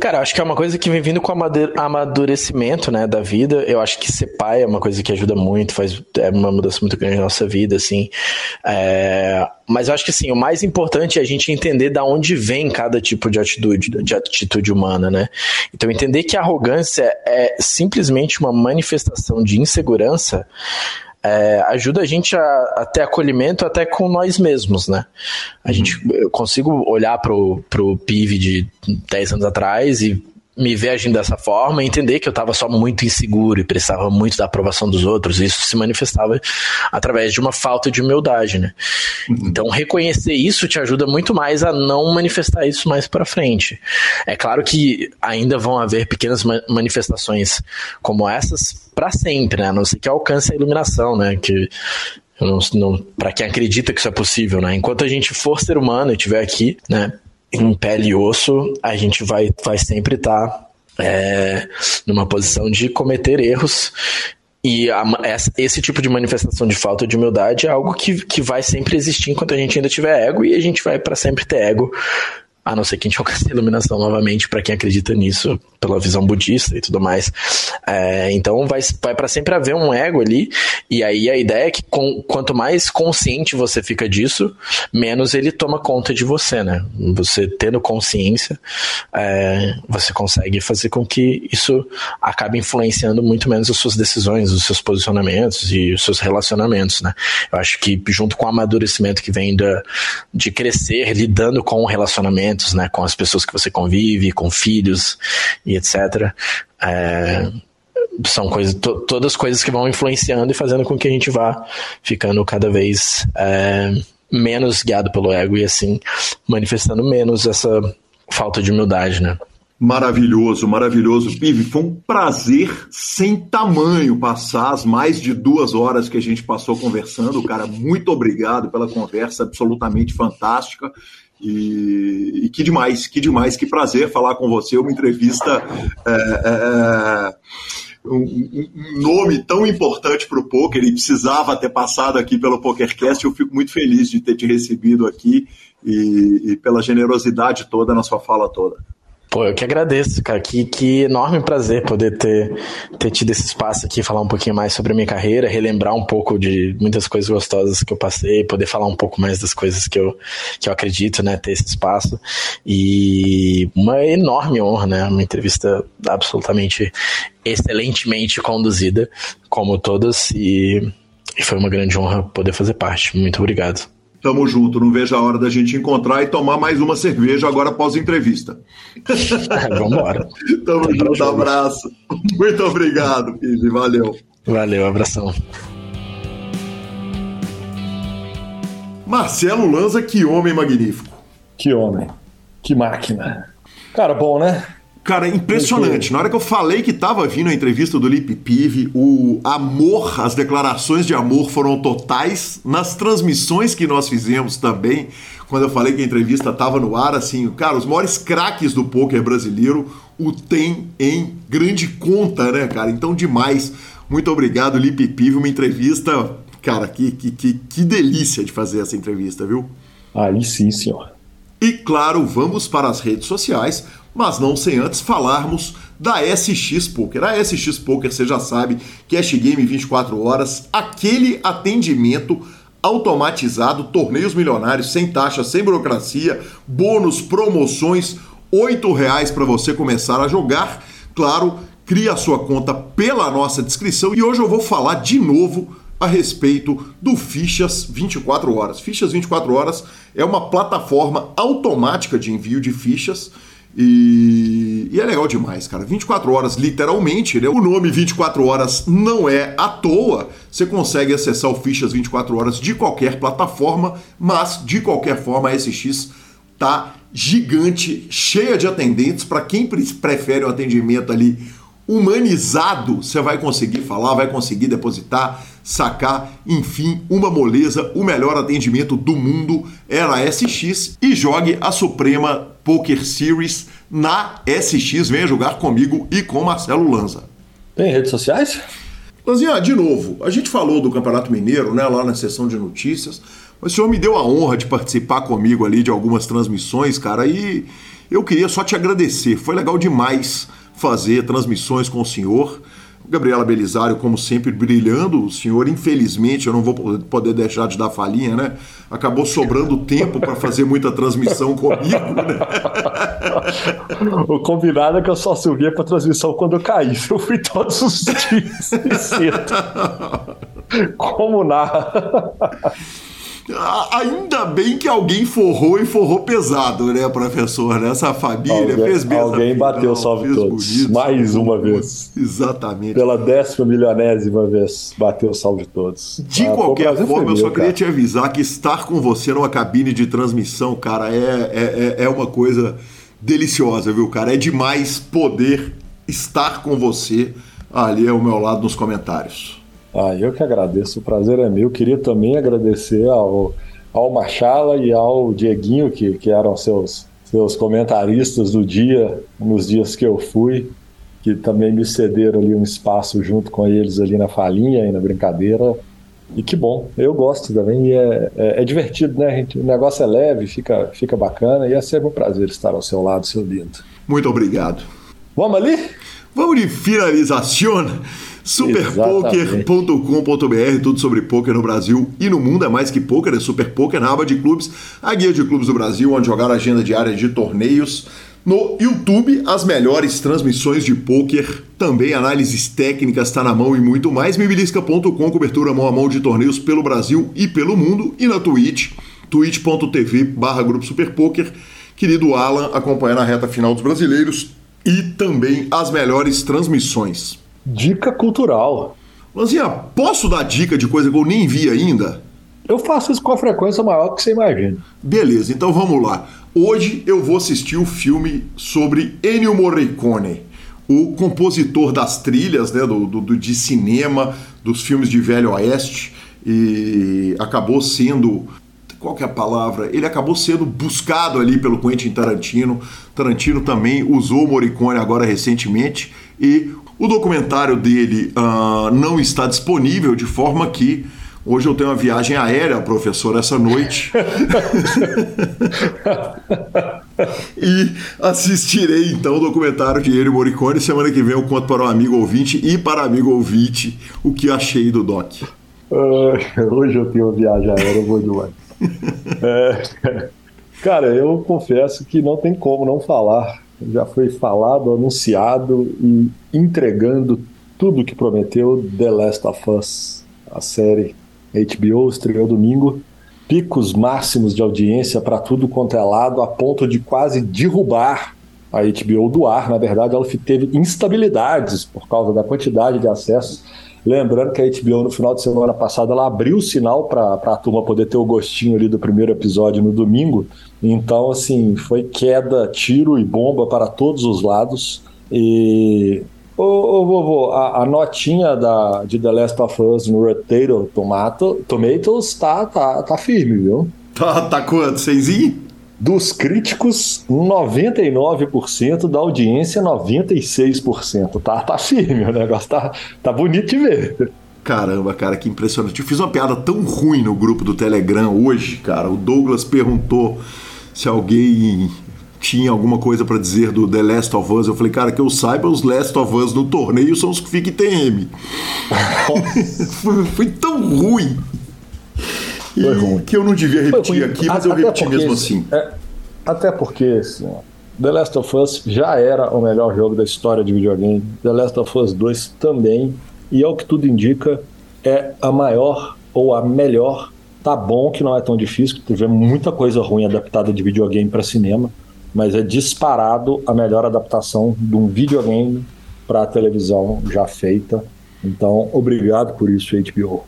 Cara, acho que é uma coisa que vem vindo com amadurecimento, né, da vida. Eu acho que ser pai é uma coisa que ajuda muito, faz é uma mudança muito grande na nossa vida, assim. É, mas eu acho que assim, o mais importante é a gente entender da onde vem cada tipo de atitude, de atitude humana, né? Então entender que a arrogância é simplesmente uma manifestação de insegurança é, ajuda a gente a, a, ter acolhimento até com nós mesmos, né? A uhum. gente, eu consigo olhar pro, pro PIV de 10 anos atrás e me ver agindo dessa forma, entender que eu estava só muito inseguro e precisava muito da aprovação dos outros, isso se manifestava através de uma falta de humildade, né? Uhum. Então, reconhecer isso te ajuda muito mais a não manifestar isso mais para frente. É claro que ainda vão haver pequenas manifestações como essas para sempre, né? A não ser que alcance a iluminação, né? Que não, não para quem acredita que isso é possível, né? Enquanto a gente for ser humano e estiver aqui, né? Em pele e osso, a gente vai, vai sempre estar tá, é, numa posição de cometer erros. E a, esse tipo de manifestação de falta de humildade é algo que, que vai sempre existir enquanto a gente ainda tiver ego, e a gente vai para sempre ter ego a não ser que a gente alcance a iluminação novamente para quem acredita nisso, pela visão budista e tudo mais. É, então vai, vai para sempre haver um ego ali, e aí a ideia é que com, quanto mais consciente você fica disso, menos ele toma conta de você, né? Você tendo consciência, é, você consegue fazer com que isso acabe influenciando muito menos as suas decisões, os seus posicionamentos e os seus relacionamentos, né? Eu acho que junto com o amadurecimento que vem da, de crescer lidando com né? Com as pessoas que você convive, com filhos e etc. É, são to, todas coisas que vão influenciando e fazendo com que a gente vá ficando cada vez é, menos guiado pelo ego e assim manifestando menos essa falta de humildade, né? Maravilhoso, maravilhoso. Pive, foi um prazer sem tamanho passar as mais de duas horas que a gente passou conversando. Cara, muito obrigado pela conversa absolutamente fantástica. E, e que demais, que demais, que prazer falar com você. Uma entrevista. É, é, é um, nome tão importante para o poker, ele precisava ter passado aqui pelo PokerCast. Eu fico muito feliz de ter te recebido aqui e, e pela generosidade toda na sua fala toda. Pô, eu que agradeço, cara. Que, que enorme prazer poder ter, ter tido esse espaço aqui, falar um pouquinho mais sobre a minha carreira, relembrar um pouco de muitas coisas gostosas que eu passei, poder falar um pouco mais das coisas que eu, que eu acredito, né? Ter esse espaço. E uma enorme honra, né? Uma entrevista absolutamente excelentemente conduzida, como todas, e, e foi uma grande honra poder fazer parte. Muito obrigado. Tamo junto, não vejo a hora da gente encontrar e tomar mais uma cerveja agora após a entrevista. Vamos embora. Tamo junto, abraço. Muito obrigado, Pide, valeu. Valeu, abração. Marcelo Lanza, que homem magnífico. Que homem, que máquina. Cara, bom, né? Cara, impressionante. Na hora que eu falei que tava vindo a entrevista do Lip Pive, o amor, as declarações de amor foram totais. Nas transmissões que nós fizemos também, quando eu falei que a entrevista tava no ar, assim, cara, os maiores craques do poker brasileiro o tem em grande conta, né, cara? Então, demais. Muito obrigado, Lip Pive. Uma entrevista, cara, que, que, que, que delícia de fazer essa entrevista, viu? Aí sim, senhor. E claro, vamos para as redes sociais mas não sem antes falarmos da SX Poker. A SX Poker, você já sabe, cash game 24 horas, aquele atendimento automatizado, torneios milionários, sem taxa, sem burocracia, bônus, promoções, R$ reais para você começar a jogar. Claro, cria a sua conta pela nossa descrição e hoje eu vou falar de novo a respeito do Fichas 24 horas. Fichas 24 horas é uma plataforma automática de envio de fichas e, e, é legal demais, cara. 24 horas, literalmente, né? O nome 24 horas não é à toa. Você consegue acessar o Fichas 24 horas de qualquer plataforma, mas de qualquer forma a SX tá gigante, cheia de atendentes. Para quem prefere um atendimento ali humanizado, você vai conseguir falar, vai conseguir depositar, sacar, enfim, uma moleza, o melhor atendimento do mundo era a SX e jogue a Suprema Poker Series na SX. Venha jogar comigo e com Marcelo Lanza. Tem redes sociais? Lanzinha, de novo, a gente falou do Campeonato Mineiro, né, lá na sessão de notícias, mas o senhor me deu a honra de participar comigo ali de algumas transmissões, cara, e eu queria só te agradecer. Foi legal demais fazer transmissões com o senhor. Gabriela Belisário, como sempre, brilhando. O senhor, infelizmente, eu não vou poder deixar de dar falinha, né? Acabou sobrando tempo para fazer muita transmissão comigo, né? O combinado é que eu só subia para transmissão quando eu caí. Eu fui todos os dias. Como nada. Ainda bem que alguém forrou e forrou pesado, né, professor? Essa família alguém, fez mesmo. Alguém bateu o salve todos. Bonito, Mais uma vez. Exatamente. Pela décima milionésima vez, bateu o salve todos. De ah, qualquer forma, eu só queria te avisar que estar com você numa cabine de transmissão, cara, é, é, é, é uma coisa deliciosa, viu, cara? É demais poder estar com você ali ao meu lado nos comentários. Ah, eu que agradeço, o prazer é meu. Queria também agradecer ao, ao Machala e ao Dieguinho, que, que eram seus, seus comentaristas do dia, nos dias que eu fui, que também me cederam ali um espaço junto com eles ali na falinha e na brincadeira. E que bom, eu gosto também. É, é, é, divertido, né, gente? O negócio é leve, fica, fica bacana e é sempre um prazer estar ao seu lado, seu lindo. Muito obrigado. Vamos ali? Vamos de finalização. Superpoker.com.br, tudo sobre poker no Brasil e no mundo. É mais que poker, é Super Poker, na aba de clubes, a guia de clubes do Brasil, onde jogar a agenda diária de torneios. No YouTube, as melhores transmissões de poker, também análises técnicas, está na mão e muito mais. Mibilisca.com, cobertura mão a mão de torneios pelo Brasil e pelo mundo. E na Twitch, twitch.tv barra Grupo Super. Querido Alan, acompanhando a reta final dos brasileiros e também as melhores transmissões. Dica cultural. Lanzinha, posso dar dica de coisa que eu nem vi ainda? Eu faço isso com a frequência maior que você imagina. Beleza, então vamos lá. Hoje eu vou assistir o filme sobre Ennio Morricone, o compositor das trilhas né, do, do, de cinema, dos filmes de Velho Oeste, e acabou sendo qual que é a palavra? Ele acabou sendo buscado ali pelo Quentin Tarantino. Tarantino também usou o Morricone agora recentemente e o documentário dele uh, não está disponível de forma que hoje eu tenho uma viagem aérea, professor, essa noite e assistirei então o documentário de ele Morricone. Semana que vem eu conto para um amigo ouvinte e para amigo ouvinte o que achei do doc. Uh, hoje eu tenho uma viagem aérea, eu vou demais. É, cara, eu confesso que não tem como não falar. Já foi falado, anunciado e entregando tudo que prometeu The Last of Us, a série HBO estreou domingo. Picos máximos de audiência para tudo quanto é lado, a ponto de quase derrubar a HBO do ar. Na verdade, ela teve instabilidades por causa da quantidade de acessos Lembrando que a HBO no final de semana passada ela abriu o sinal para a turma poder ter o gostinho ali do primeiro episódio no domingo. Então, assim, foi queda, tiro e bomba para todos os lados. E. Ô, ô vovô, a, a, notinha da, de The Last of Us no Rotato Tomato, Tomatoes tá, tá, tá firme, viu? Tá, tá quanto? Seisinho? Dos críticos, 99%, da audiência, 96%. Tá, tá firme, o negócio tá, tá bonito de ver. Caramba, cara, que impressionante. Eu fiz uma piada tão ruim no grupo do Telegram hoje, cara. O Douglas perguntou se alguém tinha alguma coisa para dizer do The Last of Us. Eu falei, cara, que eu saiba, os Last of Us no torneio são os que ficam em TM. foi, foi tão ruim. Foi ruim. Que eu não devia repetir aqui, mas eu repeti porque, mesmo assim. É, até porque, assim, The Last of Us já era o melhor jogo da história de videogame. The Last of Us 2 também. E ao que tudo indica, é a maior ou a melhor. Tá bom que não é tão difícil, que teve muita coisa ruim adaptada de videogame para cinema, mas é disparado a melhor adaptação de um videogame para televisão já feita. Então, obrigado por isso, HBO.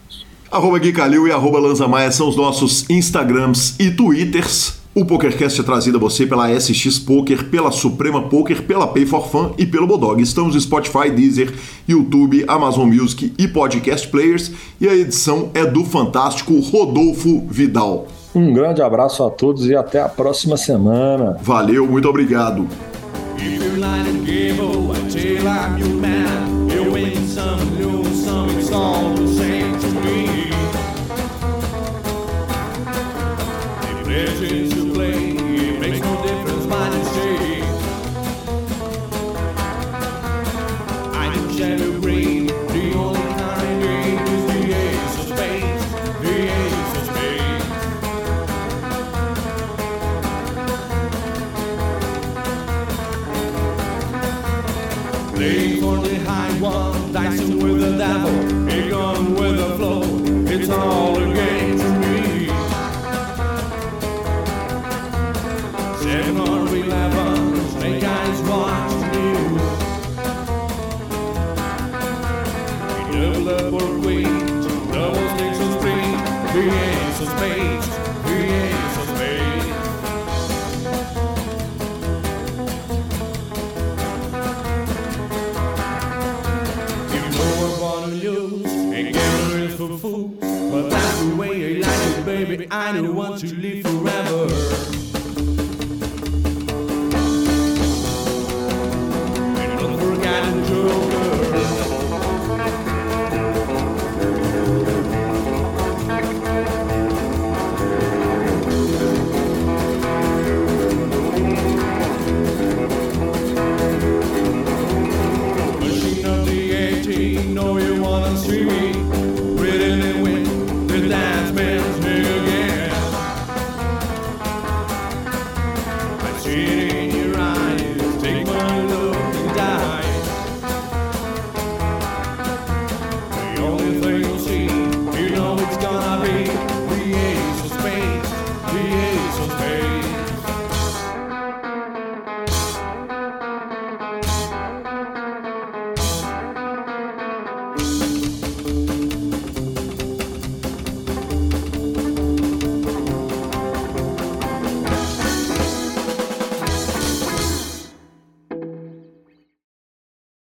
Arroba Gui Calil e arroba Lanza Maia são os nossos Instagrams e Twitters. O PokerCast é trazido a você pela SX Poker, pela Suprema Poker, pela Pay for Fun e pelo Bodog. Estamos no Spotify, Deezer, YouTube, Amazon Music e Podcast Players. E a edição é do fantástico Rodolfo Vidal. Um grande abraço a todos e até a próxima semana. Valeu, muito obrigado. all I don't want to